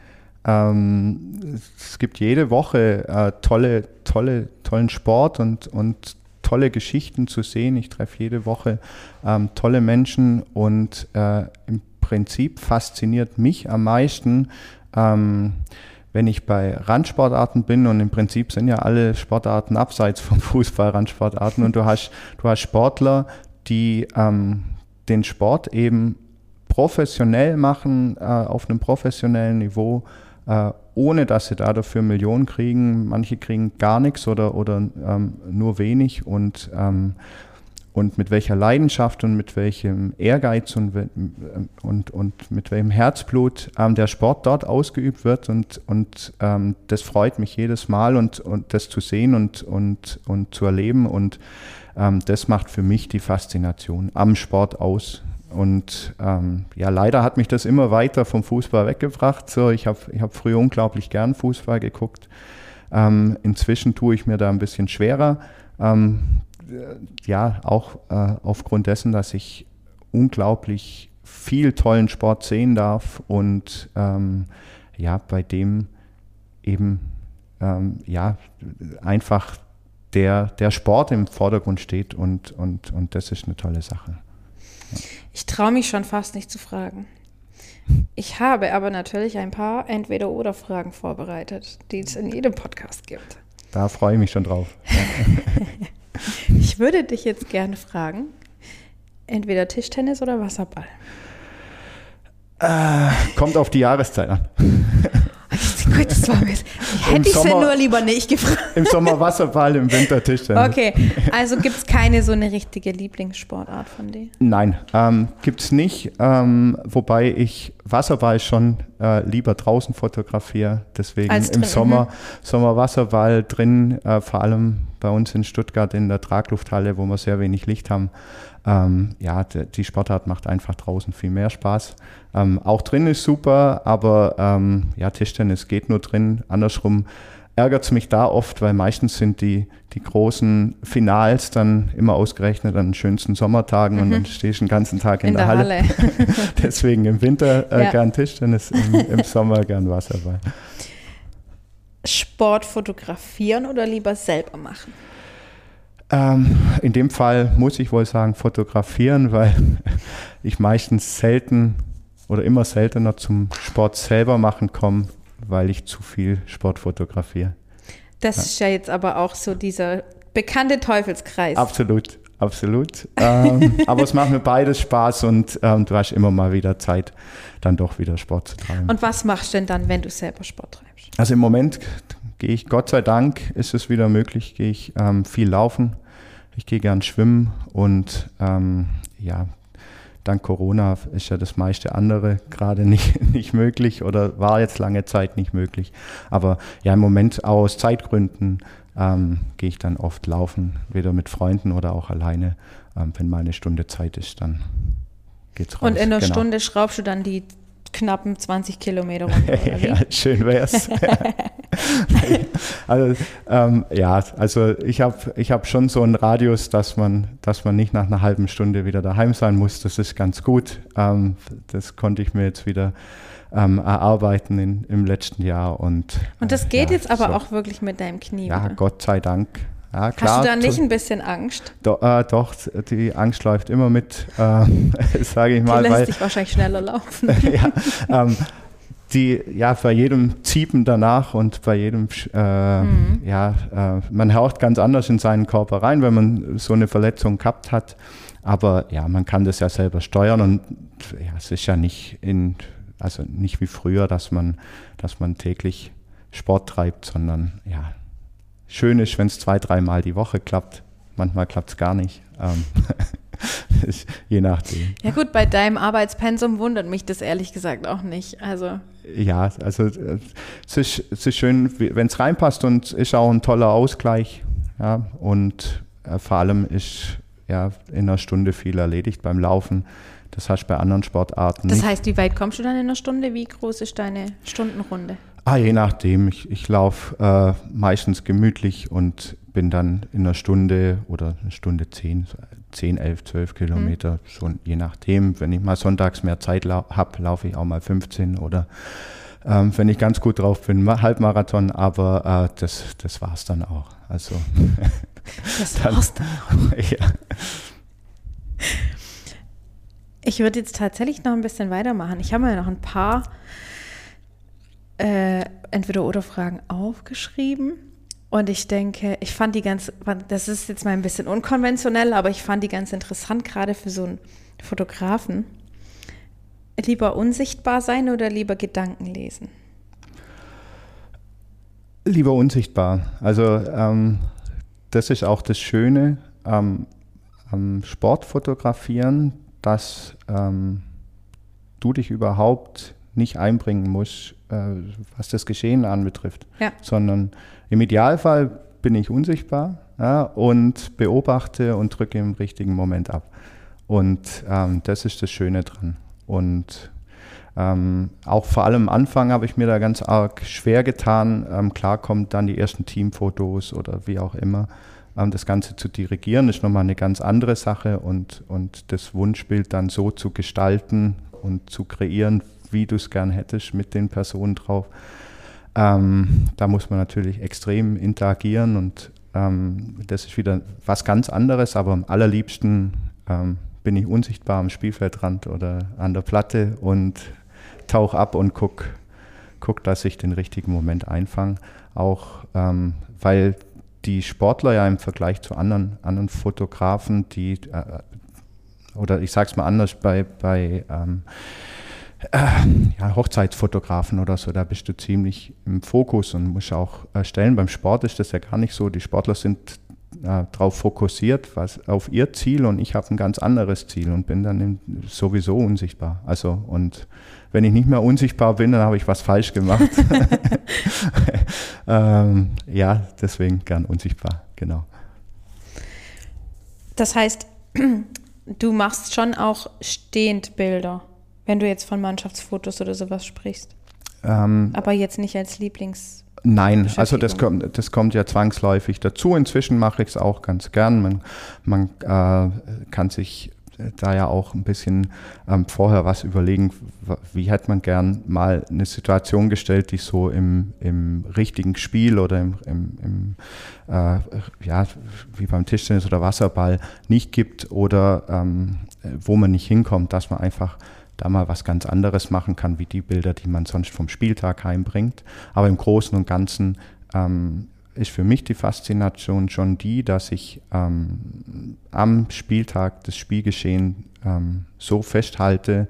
Ähm, es gibt jede Woche äh, tolle, tolle, tollen Sport und, und tolle Geschichten zu sehen. Ich treffe jede Woche tolle Menschen und äh, im Prinzip fasziniert mich am meisten, ähm, wenn ich bei Randsportarten bin und im Prinzip sind ja alle Sportarten abseits vom Fußball Randsportarten und du hast, du hast Sportler, die ähm, den Sport eben professionell machen, äh, auf einem professionellen Niveau, äh, ohne dass sie da dafür Millionen kriegen. Manche kriegen gar nichts oder, oder ähm, nur wenig und ähm, und mit welcher Leidenschaft und mit welchem Ehrgeiz und, und, und mit welchem Herzblut ähm, der Sport dort ausgeübt wird. Und, und ähm, das freut mich jedes Mal und, und das zu sehen und, und, und zu erleben. Und ähm, das macht für mich die Faszination am Sport aus. Und ähm, ja, leider hat mich das immer weiter vom Fußball weggebracht. So, ich habe ich hab früher unglaublich gern Fußball geguckt Ähm, inzwischen tue ich mir da ein bisschen schwerer. Ja, auch äh, aufgrund dessen, dass ich unglaublich viel tollen Sport sehen darf und ähm, ja, bei dem eben ähm, ja, einfach der, der Sport im Vordergrund steht und, und, und das ist eine tolle Sache. Ich traue mich schon fast nicht zu fragen. Ich habe aber natürlich ein paar Entweder-Oder-Fragen vorbereitet, die es in jedem Podcast gibt. Da freue ich mich schon drauf. ich würde dich jetzt gerne fragen, entweder Tischtennis oder Wasserball? Äh, kommt auf die Jahreszeit an. Gut, das war mir. Hätte ich es nur lieber nicht gefragt. Im Sommer Wasserball, im Winter Tischtennis. Okay, also gibt es keine so eine richtige Lieblingssportart von dir? Nein, ähm, gibt es nicht. Ähm, wobei ich Wasserball schon äh, lieber draußen fotografiere. Deswegen im Sommer, mhm. Sommer Wasserball drin, äh, vor allem bei uns in Stuttgart in der Traglufthalle, wo wir sehr wenig Licht haben. Ähm, ja, die Sportart macht einfach draußen viel mehr Spaß. Ähm, auch drin ist super, aber ähm, ja, Tischtennis geht nur drin. Andersrum ärgert es mich da oft, weil meistens sind die, die großen Finals dann immer ausgerechnet an den schönsten Sommertagen mhm. und dann stehe ich den ganzen Tag in, in der, der, Halle. Halle. Deswegen im Winter äh, ja. gern Tischtennis, im, im Sommer gern Wasserball. Sport fotografieren oder lieber selber machen? Ähm, in dem Fall muss ich wohl sagen, fotografieren, weil ich meistens selten oder immer seltener zum Sport selber machen komme, weil ich zu viel Sport fotografiere. Das ja. ist ja jetzt aber auch so dieser bekannte Teufelskreis. Absolut, absolut. ähm, aber es macht mir beides Spaß und ähm, du hast immer mal wieder Zeit, dann doch wieder Sport zu treiben. Und was machst du denn dann, wenn du selber Sport treibst? Also im Moment gehe ich, Gott sei Dank, ist es wieder möglich, gehe ich ähm, viel laufen. Ich gehe gern schwimmen und ähm, ja, dank Corona ist ja das meiste andere gerade nicht, nicht möglich oder war jetzt lange Zeit nicht möglich. Aber ja, im Moment auch aus Zeitgründen ähm, gehe ich dann oft laufen, weder mit Freunden oder auch alleine. Ähm, wenn mal eine Stunde Zeit ist, dann geht's raus. Und in einer genau. Stunde schraubst du dann die knappen 20 Kilometer runter. ja, schön wär's. also, ähm, ja, also ich habe ich hab schon so einen Radius, dass man, dass man nicht nach einer halben Stunde wieder daheim sein muss. Das ist ganz gut. Ähm, das konnte ich mir jetzt wieder ähm, erarbeiten in, im letzten Jahr. Und, und das geht ja, jetzt aber so. auch wirklich mit deinem Knie. Ja, oder? Gott sei Dank. Ja, klar, Hast du da nicht ein bisschen Angst? Do, äh, doch, die Angst läuft immer mit, äh, sage ich mal. Die lässt weil, dich wahrscheinlich schneller laufen. ja, ähm, die, ja, bei jedem Ziepen danach und bei jedem, äh, mhm. ja, äh, man haucht ganz anders in seinen Körper rein, wenn man so eine Verletzung gehabt hat. Aber ja, man kann das ja selber steuern und ja, es ist ja nicht in, also nicht wie früher, dass man, dass man täglich Sport treibt, sondern ja, schön ist, wenn es zwei, dreimal die Woche klappt. Manchmal klappt es gar nicht. Ähm, je nachdem. Ja gut, bei deinem Arbeitspensum wundert mich das ehrlich gesagt auch nicht. Also ja, also äh, es ist, es ist schön, wenn es reinpasst und ist auch ein toller Ausgleich. Ja, und äh, vor allem ist ja in einer Stunde viel erledigt beim Laufen. Das hast du bei anderen Sportarten. Das nicht. heißt, wie weit kommst du dann in einer Stunde? Wie groß ist deine Stundenrunde? Ah, je nachdem. Ich, ich laufe äh, meistens gemütlich und bin dann in einer Stunde oder eine Stunde zehn, zehn, elf, zwölf Kilometer, mhm. schon je nachdem. Wenn ich mal sonntags mehr Zeit lau habe, laufe ich auch mal 15 oder ähm, wenn ich ganz gut drauf bin, Halbmarathon, aber äh, das, das war es dann auch. Also, das war's dann auch. ja. Ich würde jetzt tatsächlich noch ein bisschen weitermachen. Ich habe mir noch ein paar äh, entweder oder Fragen aufgeschrieben. Und ich denke, ich fand die ganz, das ist jetzt mal ein bisschen unkonventionell, aber ich fand die ganz interessant, gerade für so einen Fotografen. Lieber unsichtbar sein oder lieber Gedanken lesen? Lieber unsichtbar. Also ähm, das ist auch das Schöne am, am Sportfotografieren, dass ähm, du dich überhaupt nicht einbringen musst, äh, was das Geschehen anbetrifft, ja. sondern im Idealfall bin ich unsichtbar ja, und beobachte und drücke im richtigen Moment ab. Und ähm, das ist das Schöne dran. Und Ähm, auch vor allem am Anfang habe ich mir da ganz arg schwer getan. Ähm, klar kommt dann die ersten Teamfotos oder wie auch immer. Ähm, das Ganze zu dirigieren ist nochmal eine ganz andere Sache und, und das Wunschbild dann so zu gestalten und zu kreieren, wie du es gern hättest mit den Personen drauf. Ähm, da muss man natürlich extrem interagieren und ähm, das ist wieder was ganz anderes, aber am allerliebsten ähm, bin ich unsichtbar am Spielfeldrand oder an der Platte und tauche ab und gucke, guck, dass ich den richtigen Moment einfange. Auch ähm, weil die Sportler ja im Vergleich zu anderen, anderen Fotografen, die, äh, oder ich sage es mal anders, bei, bei ähm, äh, ja, Hochzeitsfotografen oder so, da bist du ziemlich im Fokus und musst auch erstellen. Beim Sport ist das ja gar nicht so. Die Sportler sind äh, darauf fokussiert, was auf ihr Ziel und ich habe ein ganz anderes Ziel und bin dann sowieso unsichtbar. Also und wenn ich nicht mehr unsichtbar bin, dann habe ich was falsch gemacht. ähm, ja, deswegen gern unsichtbar, genau. Das heißt, du machst schon auch stehend Bilder. Wenn du jetzt von Mannschaftsfotos oder sowas sprichst. Ähm, Aber jetzt nicht als Lieblings. Nein, also das kommt, das kommt ja zwangsläufig dazu. Inzwischen mache ich es auch ganz gern. Man, man äh, kann sich da ja auch ein bisschen ähm, vorher was überlegen, wie hätte man gern mal eine Situation gestellt, die so im, im richtigen Spiel oder im, im, im äh, ja, wie beim Tischtennis oder Wasserball nicht gibt oder ähm, wo man nicht hinkommt, dass man einfach da mal was ganz anderes machen kann, wie die Bilder, die man sonst vom Spieltag heimbringt. Aber im Großen und Ganzen ähm, ist für mich die Faszination schon die, dass ich ähm, am Spieltag das Spielgeschehen ähm, so festhalte,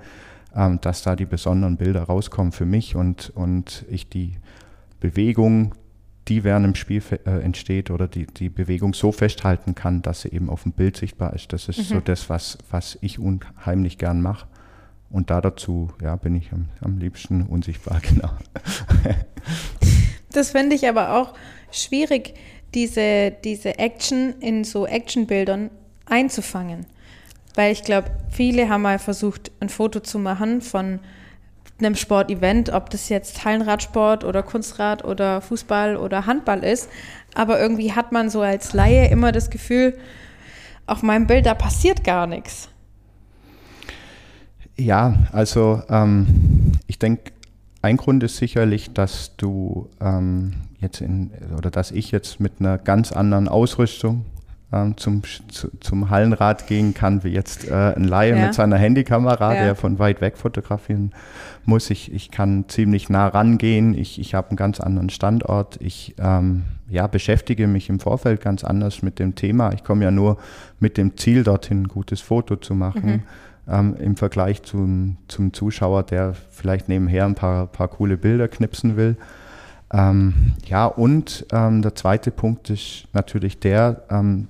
ähm, dass da die besonderen Bilder rauskommen für mich und, und ich die Bewegung, die während dem Spiel äh, entsteht oder die, die Bewegung so festhalten kann, dass sie eben auf dem Bild sichtbar ist. Das ist mhm. so das, was, was ich unheimlich gern mache. Und da dazu ja, bin ich am, am liebsten unsichtbar, genau. das finde ich aber auch schwierig, diese, diese Action in so Actionbildern einzufangen. Weil ich glaube, viele haben mal versucht, ein Foto zu machen von einem Sportevent, ob das jetzt Hallenradsport oder Kunstrad oder Fußball oder Handball ist. Aber irgendwie hat man so als Laie immer das Gefühl, auf meinem Bild, da passiert gar nichts. Ja, also ähm, ich denke, ein Grund ist sicherlich, dass du ähm, jetzt in, oder dass ich jetzt mit einer ganz anderen Ausrüstung ähm, zum, zu, zum Hallenrad gehen kann, wie jetzt äh, ein Laie ja. mit seiner Handykamera, ja. der von weit weg fotografieren muss. Ich, ich kann ziemlich nah rangehen, ich, ich habe einen ganz anderen Standort, ich ähm, ja, beschäftige mich im Vorfeld ganz anders mit dem Thema. Ich komme ja nur mit dem Ziel dorthin, ein gutes Foto zu machen. Mhm ähm, im Vergleich zum, zum Zuschauer, der vielleicht nebenher ein paar, paar coole Bilder knipsen will. Ähm, ja, und ähm, der zweite Punkt ist natürlich der, ähm,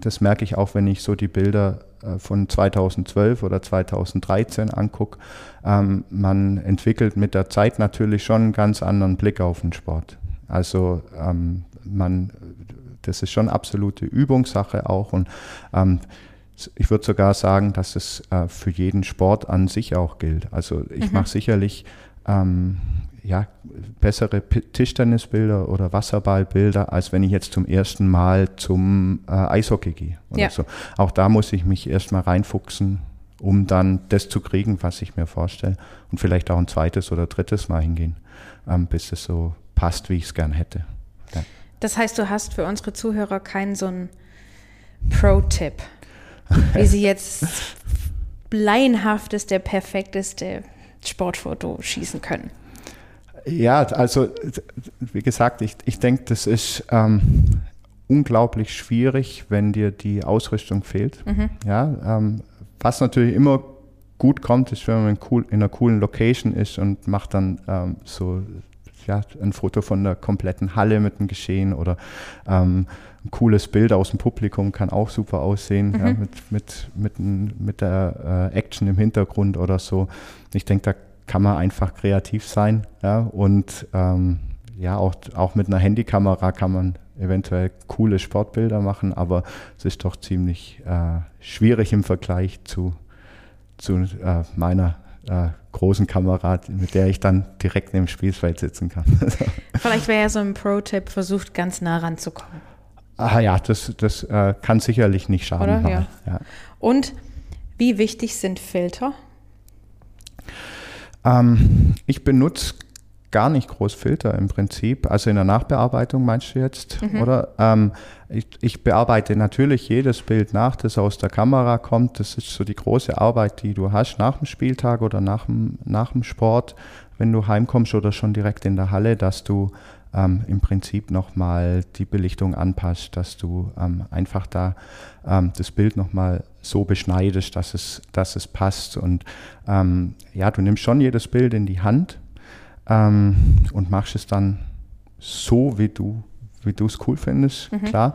das merke ich auch, wenn ich so die Bilder äh, von 2012 oder 2013 angucke. Ähm, man entwickelt mit der Zeit natürlich schon einen ganz anderen Blick auf den Sport. Also ähm, man, das ist schon absolute Übungssache auch und ich würde sogar sagen, dass es äh, für jeden Sport an sich auch gilt. Also ich mhm. mache sicherlich ähm, ja, bessere P Tischtennisbilder oder Wasserballbilder, als wenn ich jetzt zum ersten Mal zum äh, Eishockey gehe. ja. so. Auch da muss ich mich erstmal reinfuchsen, um dann das zu kriegen, was ich mir vorstelle. Und vielleicht auch ein zweites oder drittes Mal hingehen, ähm, bis es so passt, wie ich es gern hätte. Ja. Das heißt, du hast für unsere Zuhörer keinen so einen Pro-Tipp, wie sie jetzt laienhaft der perfekteste Sportfoto schießen können. Ja, also wie gesagt, ich, ich denke, das ist ähm, unglaublich schwierig, wenn dir die Ausrüstung fehlt. Mhm. Ja, ähm, was natürlich immer gut kommt, ist, wenn man in, cool, in einer coolen Location ist und macht dann ähm, so ja, ein Foto von der kompletten Halle mit dem Geschehen oder ähm, ein cooles Bild aus dem Publikum kann auch super aussehen, mhm. ja, mit, mit, mit, mit der äh, Action im Hintergrund oder so. Ich denke, da kann man einfach kreativ sein ja, und ähm, ja, auch, auch mit einer Handykamera kann man eventuell coole Sportbilder machen, aber es ist doch ziemlich äh, schwierig im Vergleich zu, zu äh, meiner äh, großen Kamera, mit der ich dann direkt neben dem Spielfeld sitzen kann. Vielleicht wäre ja so ein Pro-Tipp, versucht ganz nah ranzukommen. Ah ja, das, das äh, kann sicherlich nicht schaden. Ja. ja. Und wie wichtig sind Filter? Ähm, ich benutze gar nicht groß Filter im Prinzip. Also in der Nachbearbeitung meinst du jetzt, mhm. oder? Ähm, ich, ich, bearbeite natürlich jedes Bild nach, das aus der Kamera kommt. Das ist so die große Arbeit, die du hast nach dem Spieltag oder nach dem, nach dem Sport, wenn du heimkommst oder schon direkt in der Halle, dass du ähm, im Prinzip nochmal die Belichtung anpasst, dass du ähm, einfach da ähm, das Bild nochmal so beschneidest, dass es, dass es passt. Und ähm, ja, du nimmst schon jedes Bild in die Hand ähm, und machst es dann so, wie du wie du es cool findest, mhm. klar.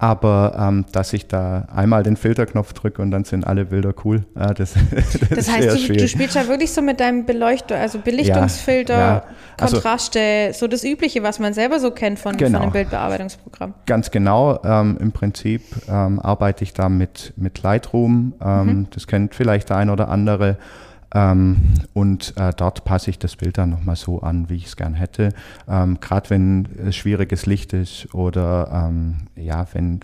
Aber ähm, dass ich da einmal den Filterknopf drücke und dann sind alle Bilder cool, äh, das, das, das heißt, du, du, spielst ja wirklich so mit deinem Beleuchter, also Belichtungsfilter, ja, ja. Also, Kontraste, so das Übliche, was man selber so kennt von, genau. von einem Bildbearbeitungsprogramm. Ganz genau. Ähm, Im Prinzip ähm, arbeite ich da mit, mit Lightroom. Ähm, mhm. Das kennt vielleicht der ein oder andere. Ähm, und äh, dort passe ich das Bild dann nochmal so an, wie ich es gern hätte. Ähm, Gerade wenn es schwieriges Licht ist oder ähm, ja, wenn,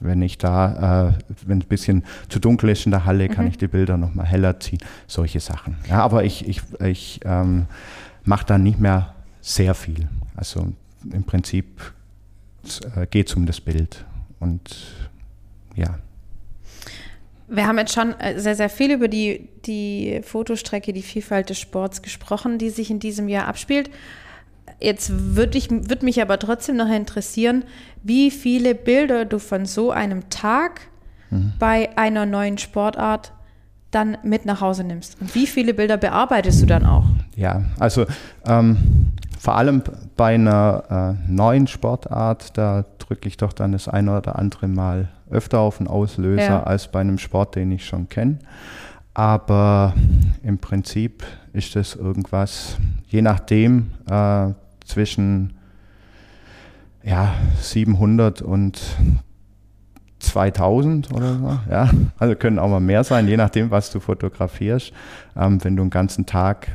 wenn ich da, äh, wenn es ein bisschen zu dunkel ist in der Halle, mhm. kann ich die Bilder nochmal heller ziehen. Solche Sachen. Ja, aber ich, ich, ich ähm, mache da nicht mehr sehr viel. Also im Prinzip äh, geht es um das Bild. Und ja. Wir haben jetzt schon äh, sehr, sehr viel über die, die Fotostrecke, die Vielfalt des Sports gesprochen, die sich in diesem Jahr abspielt. Jetzt würde würd mich aber trotzdem noch interessieren, wie viele Bilder du von so einem Tag mhm. bei einer neuen Sportart dann mit nach Hause nimmst. Und wie viele Bilder bearbeitest du dann auch? Ja, also ähm, vor allem bei einer äh, neuen Sportart, da drücke ich doch dann das eine oder andere Mal öfter auf den Auslöser ja. als bei einem Sport, den ich schon kenne. Aber im Prinzip ist das irgendwas, je nachdem, äh, zwischen ja, 700 und 2000 oder so. Ja, also können auch mal mehr sein, je nachdem, was du fotografierst. Ähm, wenn du einen ganzen Tag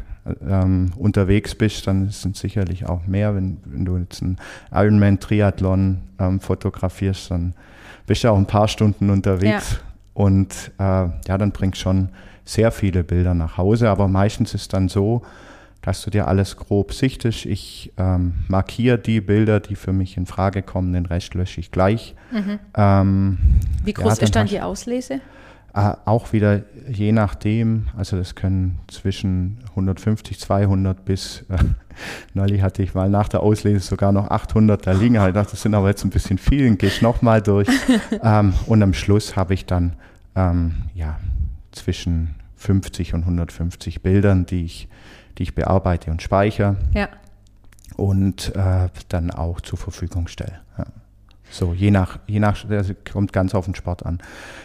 ähm, unterwegs bist, dann sind es sicherlich auch mehr. Wenn, wenn du jetzt einen Ironman-Triathlon ähm, fotografierst, dann bist du auch ein paar Stunden unterwegs. Ja. Und äh, ja, dann bringst schon sehr viele Bilder nach Hause. Aber meistens ist dann so, dass du dir alles grob sichtest. Ich ähm, markiere die Bilder, die für mich in Frage kommen, den Rest lösche ich gleich. Mhm. Ähm, Wie groß ja, ist dann die Auslese? Äh, auch wieder je nachdem, also das können zwischen 150, 200 bis, äh, neulich hatte ich mal nach der Auslese sogar noch 800 da liegen. Dachte, das sind aber jetzt ein bisschen viel, dann gehe ich nochmal durch. ähm, und am Schluss habe ich dann ähm, ja, zwischen 50 und 150 Bildern, die ich, die ich bearbeite und speichere. Ja. Und äh, dann auch zur Verfügung stelle. Ja. So, je nach, je nach, das kommt ganz auf den Sport an.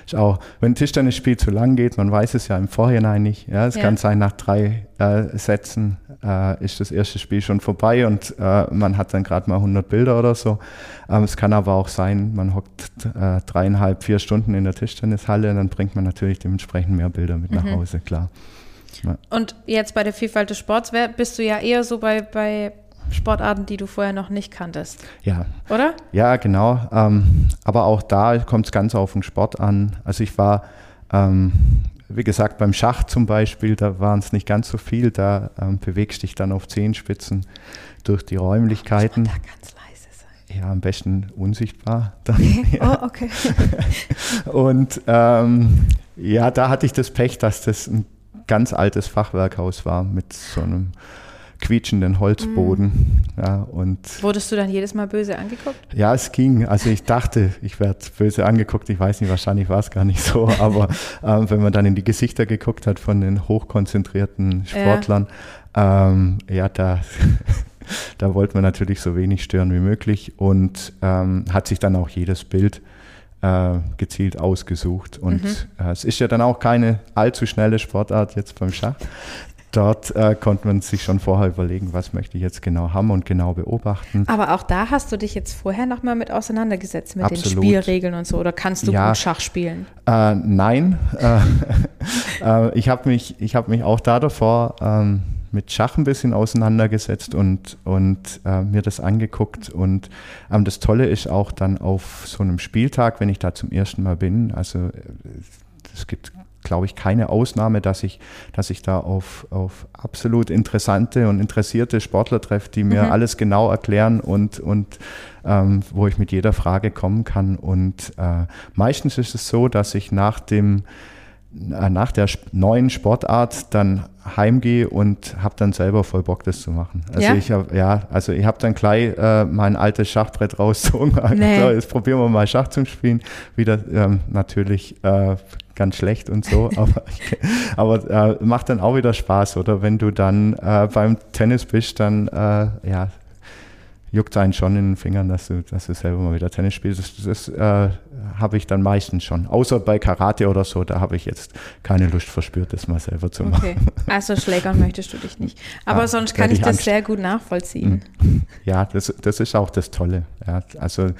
Ist auch, wenn ein Tischtennisspiel zu lang geht, man weiß es ja im Vorhinein nicht. Ja, es ja. kann sein, nach drei äh, Sätzen äh, ist das erste Spiel schon vorbei und äh, man hat dann gerade mal 100 Bilder oder so. Ähm, es kann aber auch sein, man hockt äh, dreieinhalb, vier Stunden in der Tischtennishalle, dann bringt man natürlich dementsprechend mehr Bilder mit mhm. nach Hause, klar. Ja. Und jetzt bei der Vielfalt des Sports bist du ja eher so bei, bei Sportarten, die du vorher noch nicht kanntest. Ja. Oder? Ja, genau. Ähm, aber auch da kommt es ganz auf den Sport an. Also ich war, ähm, wie gesagt, beim Schach zum Beispiel, da waren es nicht ganz so viel. Da ähm, bewegst dich dann auf Zehenspitzen durch die Räumlichkeiten. Da ganz leise sein. Ja, am besten unsichtbar. Dann, okay. Ja. Oh, okay. Und ähm, ja, da hatte ich das Pech, dass das ein ganz altes Fachwerkhaus war mit so einem quietschenden Holzboden. Mhm. Ja, und Wurdest du dann jedes Mal böse angeguckt? Ja, es ging. Also ich dachte, ich werde böse angeguckt. Ich weiß nicht, wahrscheinlich war es gar nicht so. Aber ähm, wenn man dann in die Gesichter geguckt hat von den hochkonzentrierten Sportlern, ja, ähm, ja da, da wollte man natürlich so wenig stören wie möglich und ähm, hat sich dann auch jedes Bild äh, gezielt ausgesucht. Und mhm. äh, es ist ja dann auch keine allzu schnelle Sportart jetzt beim Schach. Dort äh, konnte man sich schon vorher überlegen, was möchte ich jetzt genau haben und genau beobachten. Aber auch da hast du dich jetzt vorher nochmal mit auseinandergesetzt, mit Absolut. den Spielregeln und so, oder kannst du ja, gut Schach spielen? Äh, nein, äh, äh, ich habe mich, hab mich auch da davor ähm, mit Schach ein bisschen auseinandergesetzt und, und äh, mir das angeguckt. Und ähm, das Tolle ist auch dann auf so einem Spieltag, wenn ich da zum ersten Mal bin, also äh, es gibt glaube ich, keine Ausnahme, dass ich, dass ich da auf, auf absolut interessante und interessierte Sportler treffe, die mir mhm. alles genau erklären und, und ähm, wo ich mit jeder Frage kommen kann. Und äh, meistens ist es so, dass ich nach dem äh, nach der neuen Sportart dann heimgehe und habe dann selber voll Bock, das zu machen. Also ja? ich habe ja, also ich habe dann gleich äh, mein altes Schachbrett rausgezogen. Nee. so, jetzt probieren wir mal Schach zu spielen. Wieder ähm, natürlich äh, ganz schlecht und so, aber, aber äh, macht dann auch wieder Spaß, oder? Wenn du dann äh, beim Tennis bist, dann äh, ja, juckt einen schon in den Fingern, dass du, dass du selber mal wieder Tennis spielst. Das, das äh, habe ich dann meistens schon. Außer bei Karate oder so, da habe ich jetzt keine Lust verspürt, das mal selber zu machen. Okay, also schlägern möchtest du dich nicht. Aber ja, sonst kann ich das Angst. sehr gut nachvollziehen. Hm. Ja, das, das ist auch das Tolle. Ja, also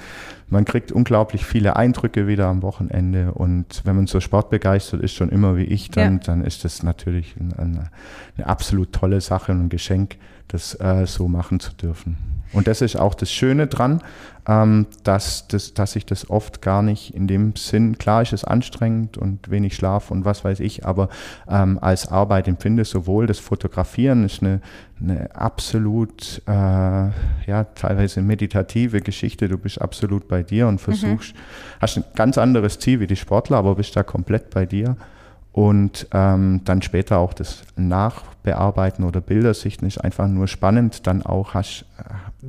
man kriegt unglaublich viele Eindrücke wieder am Wochenende und wenn man so sportbegeistert ist, schon immer wie ich, dann, ja. dann ist das natürlich eine, eine, absolut tolle Sache und ein Geschenk, das äh, so machen zu dürfen. Und das ist auch das Schöne dran, ähm, dass, das, dass ich das oft gar nicht in dem Sinn, klar ist es anstrengend und wenig Schlaf und was weiß ich, aber ähm, als Arbeit empfinde, sowohl das Fotografieren ist eine, eine absolut, äh, ja, teilweise meditative Geschichte. Du bist absolut bei dir und mhm. versuchst, mhm. hast ein ganz anderes Ziel wie die Sportler, aber bist da komplett bei dir. Und ähm, dann später auch das Nachbearbeiten oder Bildersichten ist einfach nur spannend. Dann auch hast, äh,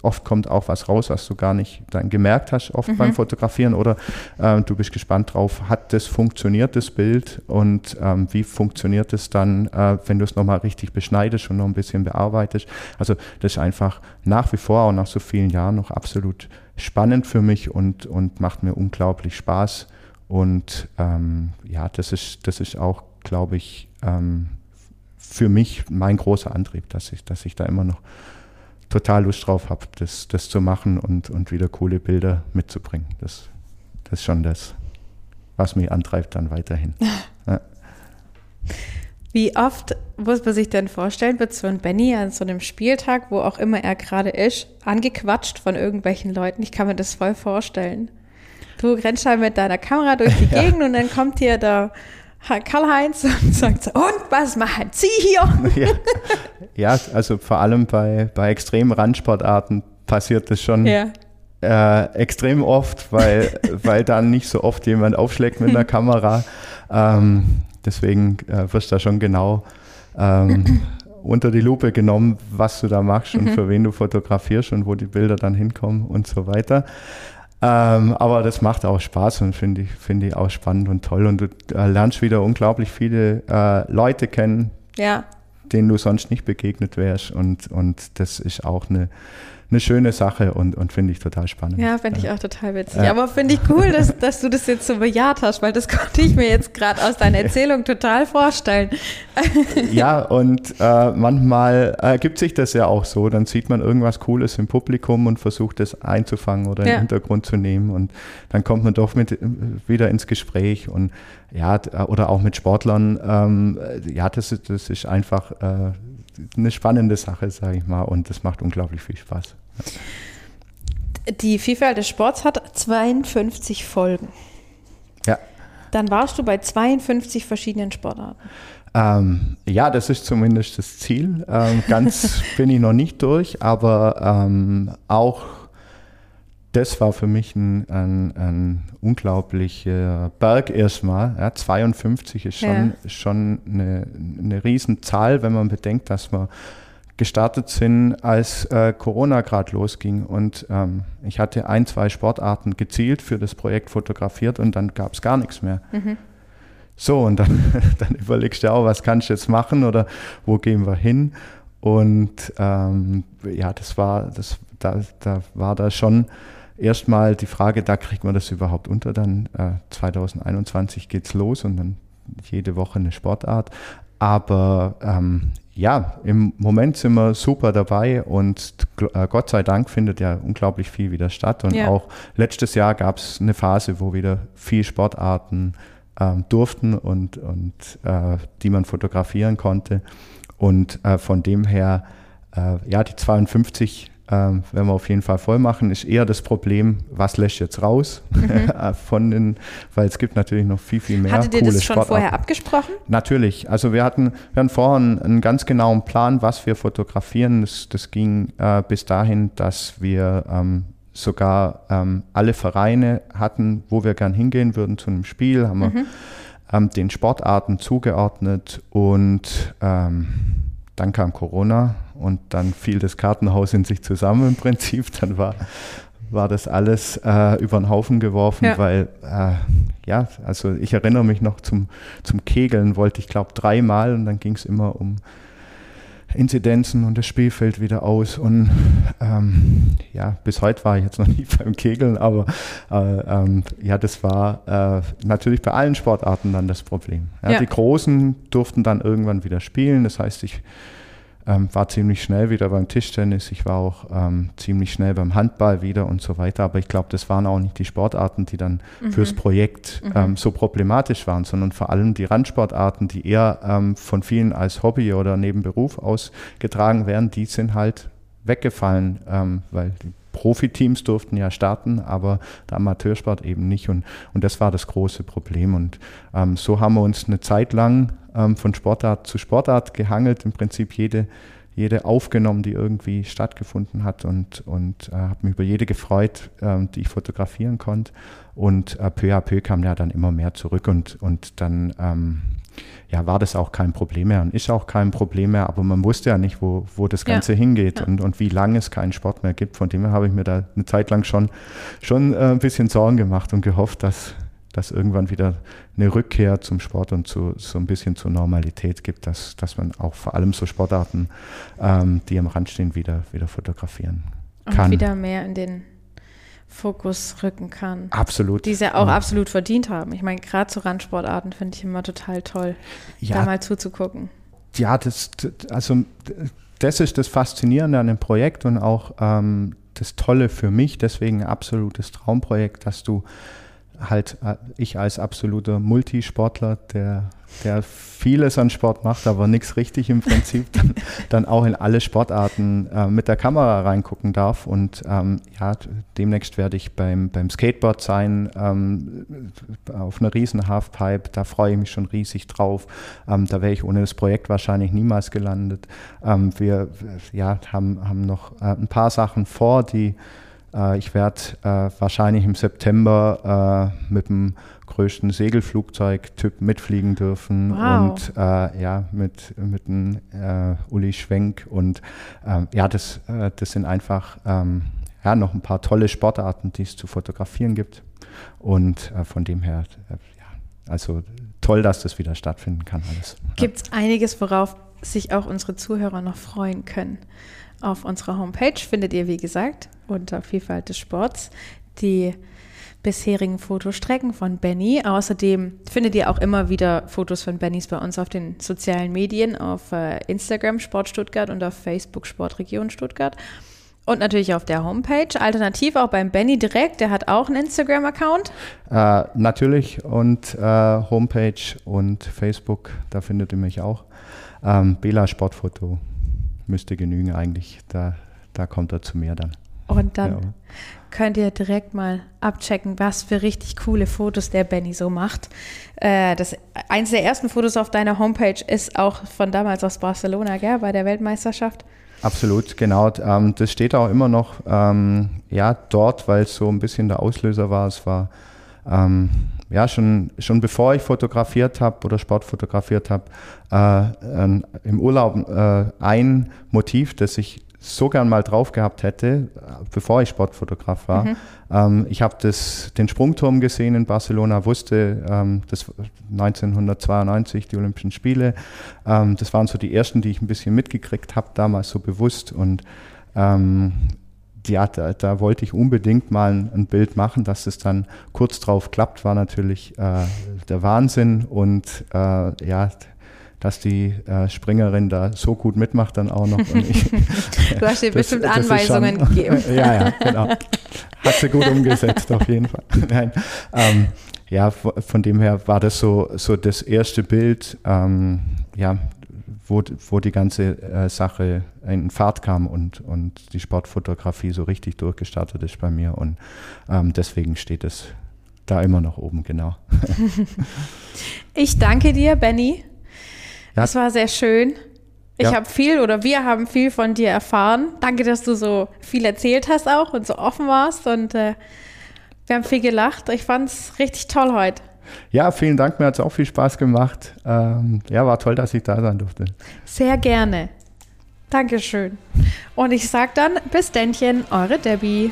oft kommt auch was raus, was du gar nicht dann gemerkt hast, oft mhm. beim Fotografieren. Oder äh, du bist gespannt drauf, hat das funktioniert, das Bild? Und ähm, wie funktioniert es dann, äh, wenn du es nochmal richtig beschneidest und noch ein bisschen bearbeitest? Also das ist einfach nach wie vor, auch nach so vielen Jahren, noch absolut spannend für mich und, und macht mir unglaublich Spaß und ähm, ja, das ist, das ist auch, glaube ich, ähm, für mich mein großer Antrieb, dass ich, dass ich da immer noch total Lust drauf habe, das, das zu machen und, und wieder coole Bilder mitzubringen. Das, das ist schon das, was mich antreibt dann weiterhin. Ja. Wie oft muss man sich denn vorstellen, wird so ein Benny an so einem Spieltag, wo auch immer er gerade ist, angequatscht von irgendwelchen Leuten? Ich kann mir das voll vorstellen. Du rennst halt mit deiner Kamera durch die Gegend und dann kommt hier der Karl-Heinz und sagt so, und was machen Sie hier? Ja, ja also vor allem bei, bei extremen Randsportarten passiert das schon ja. äh, extrem oft, weil, weil dann nicht so oft jemand aufschlägt mit einer Kamera. Ähm, deswegen äh, wirst du da schon genau ähm, unter die Lupe genommen, was du da machst und mhm. für wen du fotografierst und wo die Bilder dann hinkommen und so weiter. Ähm, aber das macht auch Spaß und finde ich, finde ich auch spannend und toll. Und du äh, lernst wieder unglaublich viele äh, Leute kennen, ja. denen du sonst nicht begegnet wärst. Und, und das ist auch eine, eine schöne Sache und, und finde ich total spannend. Ja, finde ich auch total witzig. Ja. Aber finde ich cool, dass, dass du das jetzt so bejaht hast, weil das konnte ich mir jetzt gerade aus deiner Erzählung total vorstellen. Ja, und äh, manchmal ergibt sich das ja auch so. Dann sieht man irgendwas Cooles im Publikum und versucht es einzufangen oder ja. im Hintergrund zu nehmen. Und dann kommt man doch mit, wieder ins Gespräch und ja, oder auch mit Sportlern. Ähm, ja, das, das ist einfach äh, eine spannende Sache, sage ich mal, und das macht unglaublich viel Spaß. Die Vielfalt des Sports hat 52 Folgen. Ja. Dann warst du bei 52 verschiedenen Sportarten. Ähm, ja, das ist zumindest das Ziel. Ähm, ganz bin ich noch nicht durch, aber ähm, auch das war für mich ein, ein, ein unglaublicher Berg erstmal. Ja, 52 ist schon, ja. schon eine, eine Riesenzahl, wenn man bedenkt, dass wir gestartet sind, als äh, Corona gerade losging. Und ähm, ich hatte ein, zwei Sportarten gezielt für das Projekt fotografiert und dann gab es gar nichts mehr. Mhm. So, und dann, dann überlegst du auch, was kannst du jetzt machen oder wo gehen wir hin? Und ähm, ja, das war, das, da, da war da schon erstmal die Frage, da kriegt man das überhaupt unter. Dann äh, 2021 geht's los und dann jede Woche eine Sportart. Aber ähm, ja, im Moment sind wir super dabei und äh, Gott sei Dank findet ja unglaublich viel wieder statt. Und Ja. auch letztes Jahr gab es eine Phase, wo wieder viel Sportarten ähm, durften und, und äh, die man fotografieren konnte. Und äh, von dem her, äh, ja, die 52 ähm, werden wir auf jeden Fall voll machen, ist eher das Problem, was lässt jetzt raus äh, von den, weil es gibt natürlich noch viel, viel mehr Mhm. Hattet ihr das schon Sportarten. vorher abgesprochen? Natürlich. Also wir hatten, wir hatten vorher einen, einen ganz genauen Plan, was wir fotografieren. Das, das ging äh, bis dahin, dass wir ähm, sogar ähm, alle Vereine hatten, wo wir gern hingehen würden zu einem Spiel, haben wir ähm, den Sportarten zugeordnet und ähm, dann kam Corona und dann fiel das Kartenhaus in sich zusammen im Prinzip. Dann war, war das alles äh, über den Haufen geworfen, Ja. weil äh, ja, also ich erinnere mich noch zum, zum Kegeln, wollte ich glaube dreimal und dann ging es immer um Inzidenzen und das Spielfeld wieder aus und ähm, ja, bis heute war ich jetzt noch nie beim Kegeln, aber äh, ähm, ja, das war äh, natürlich bei allen Sportarten dann das Problem. Ja, Ja. Die Großen durften dann irgendwann wieder spielen, das heißt, ich ähm, war ziemlich schnell wieder beim Tischtennis, ich war auch ähm, ziemlich schnell beim Handball wieder und so weiter, aber ich glaube, das waren auch nicht die Sportarten, die dann fürs Projekt ähm, so problematisch waren, sondern vor allem die Randsportarten, die eher ähm, von vielen als Hobby oder neben Beruf ausgetragen werden, die sind halt weggefallen, ähm, weil die Profiteams durften ja starten, aber der Amateursport eben nicht. Und, und das war das große Problem. Und ähm, so haben wir uns eine Zeit lang ähm, von Sportart zu Sportart gehangelt, im Prinzip jede, jede aufgenommen, die irgendwie stattgefunden hat und, und äh, habe mich über jede gefreut, ähm, die ich fotografieren konnte. Und äh, peu à peu kam ja dann immer mehr zurück und, und dann ähm, ja, war das auch kein Problem mehr und ist auch kein Problem mehr, aber man wusste ja nicht, wo, wo das Ja. Ganze hingeht Ja. und, und wie lange es keinen Sport mehr gibt. Von dem her habe ich mir da eine Zeit lang schon, schon äh, ein bisschen Sorgen gemacht und gehofft, dass, dass irgendwann wieder eine Rückkehr zum Sport und zu, so ein bisschen zur Normalität gibt, dass, dass man auch vor allem so Sportarten, ähm, die am Rand stehen, wieder, wieder fotografieren Und kann. wieder mehr in den Fokus rücken kann. Absolut. Die ja auch Ja. absolut verdient haben. Ich meine, gerade zu Randsportarten finde ich immer total toll, Ja, da mal zuzugucken. Ja, das, das- also das ist das Faszinierende an dem Projekt und auch ähm, das Tolle für mich, deswegen ein absolutes Traumprojekt, dass du halt, äh, ich als absoluter Multisportler, der, der vieles an Sport macht, aber nichts richtig im Prinzip, dann, dann auch in alle Sportarten äh, mit der Kamera reingucken darf. Und ähm, ja, demnächst werde ich beim, beim Skateboard sein, ähm, auf einer riesen Halfpipe, da freue ich mich schon riesig drauf. Ähm, da wäre ich ohne das Projekt wahrscheinlich niemals gelandet. Ähm, wir ja, haben, haben noch äh, ein paar Sachen vor, die äh, ich werde äh, wahrscheinlich im September äh, mit dem größten Segelflugzeug-Typ mitfliegen dürfen Wow. und äh, ja, mit, mit dem äh, Uli Schwenk und ähm, ja, das, das sind einfach ähm, ja, noch ein paar tolle Sportarten, die es zu fotografieren gibt und von dem her, ja, also toll, dass das wieder stattfinden kann alles. Ja. Gibt es einiges, worauf sich auch unsere Zuhörer noch freuen können. Auf unserer Homepage findet ihr, wie gesagt, unter Vielfalt des Sports die bisherigen Fotostrecken von Benny. Außerdem findet ihr auch immer wieder Fotos von Bennys bei uns auf den sozialen Medien, auf äh, Instagram Sport Stuttgart und auf Facebook Sportregion Stuttgart. Und natürlich auf der Homepage. Alternativ auch beim Benny direkt, der hat auch einen Instagram-Account. Äh, natürlich und äh, Homepage und Facebook, da findet ihr mich auch. Ähm, Bela Sportfoto müsste genügen eigentlich. Da, da kommt er zu mir dann. Und dann Ja. könnt ihr direkt mal abchecken, was für richtig coole Fotos der Benny so macht. Äh, das, eins der ersten Fotos auf deiner Homepage ist auch von damals aus Barcelona, gell, bei der Weltmeisterschaft. Absolut, genau. Ähm, das steht auch immer noch ähm, ja, dort, weil es so ein bisschen der Auslöser war. Es war ähm, ja schon, schon bevor ich fotografiert habe oder Sport fotografiert habe, äh, ähm, im Urlaub äh, ein Motiv, das ich so gern mal drauf gehabt hätte, äh, bevor ich Sportfotograf war. Ähm, ich habe den Sprungturm gesehen in Barcelona, wusste, ähm, das 1992, die Olympischen Spiele. Ähm, das waren so die ersten, die ich ein bisschen mitgekriegt habe, damals so bewusst. Und ähm, ja, da, da wollte ich unbedingt mal ein, ein Bild machen, dass es dann kurz drauf klappt, war natürlich äh, der Wahnsinn. Und äh, ja, dass die äh, Springerin da so gut mitmacht dann auch noch. Ich, du hast dir bestimmt Anweisungen schon, gegeben. ja, ja, genau. Hat sie gut umgesetzt, auf jeden Fall. Nein. Ähm, ja, von dem her war das so, so das erste Bild, ähm, ja, wo, wo die ganze äh, Sache in Fahrt kam und, und die Sportfotografie so richtig durchgestartet ist bei mir. Und ähm, deswegen steht es da immer noch oben, genau. ich danke dir, Benny. Ja. Das war sehr schön. Ich ja. habe viel oder wir haben viel von dir erfahren. Danke, dass du so viel erzählt hast auch und so offen warst und äh, wir haben viel gelacht. Ich fand es richtig toll heute. Ja, vielen Dank. Mir hat es auch viel Spaß gemacht. Ähm, ja, war toll, dass ich da sein durfte. Sehr gerne. Dankeschön. Und ich sage dann bis Dännchen, eure Debbie.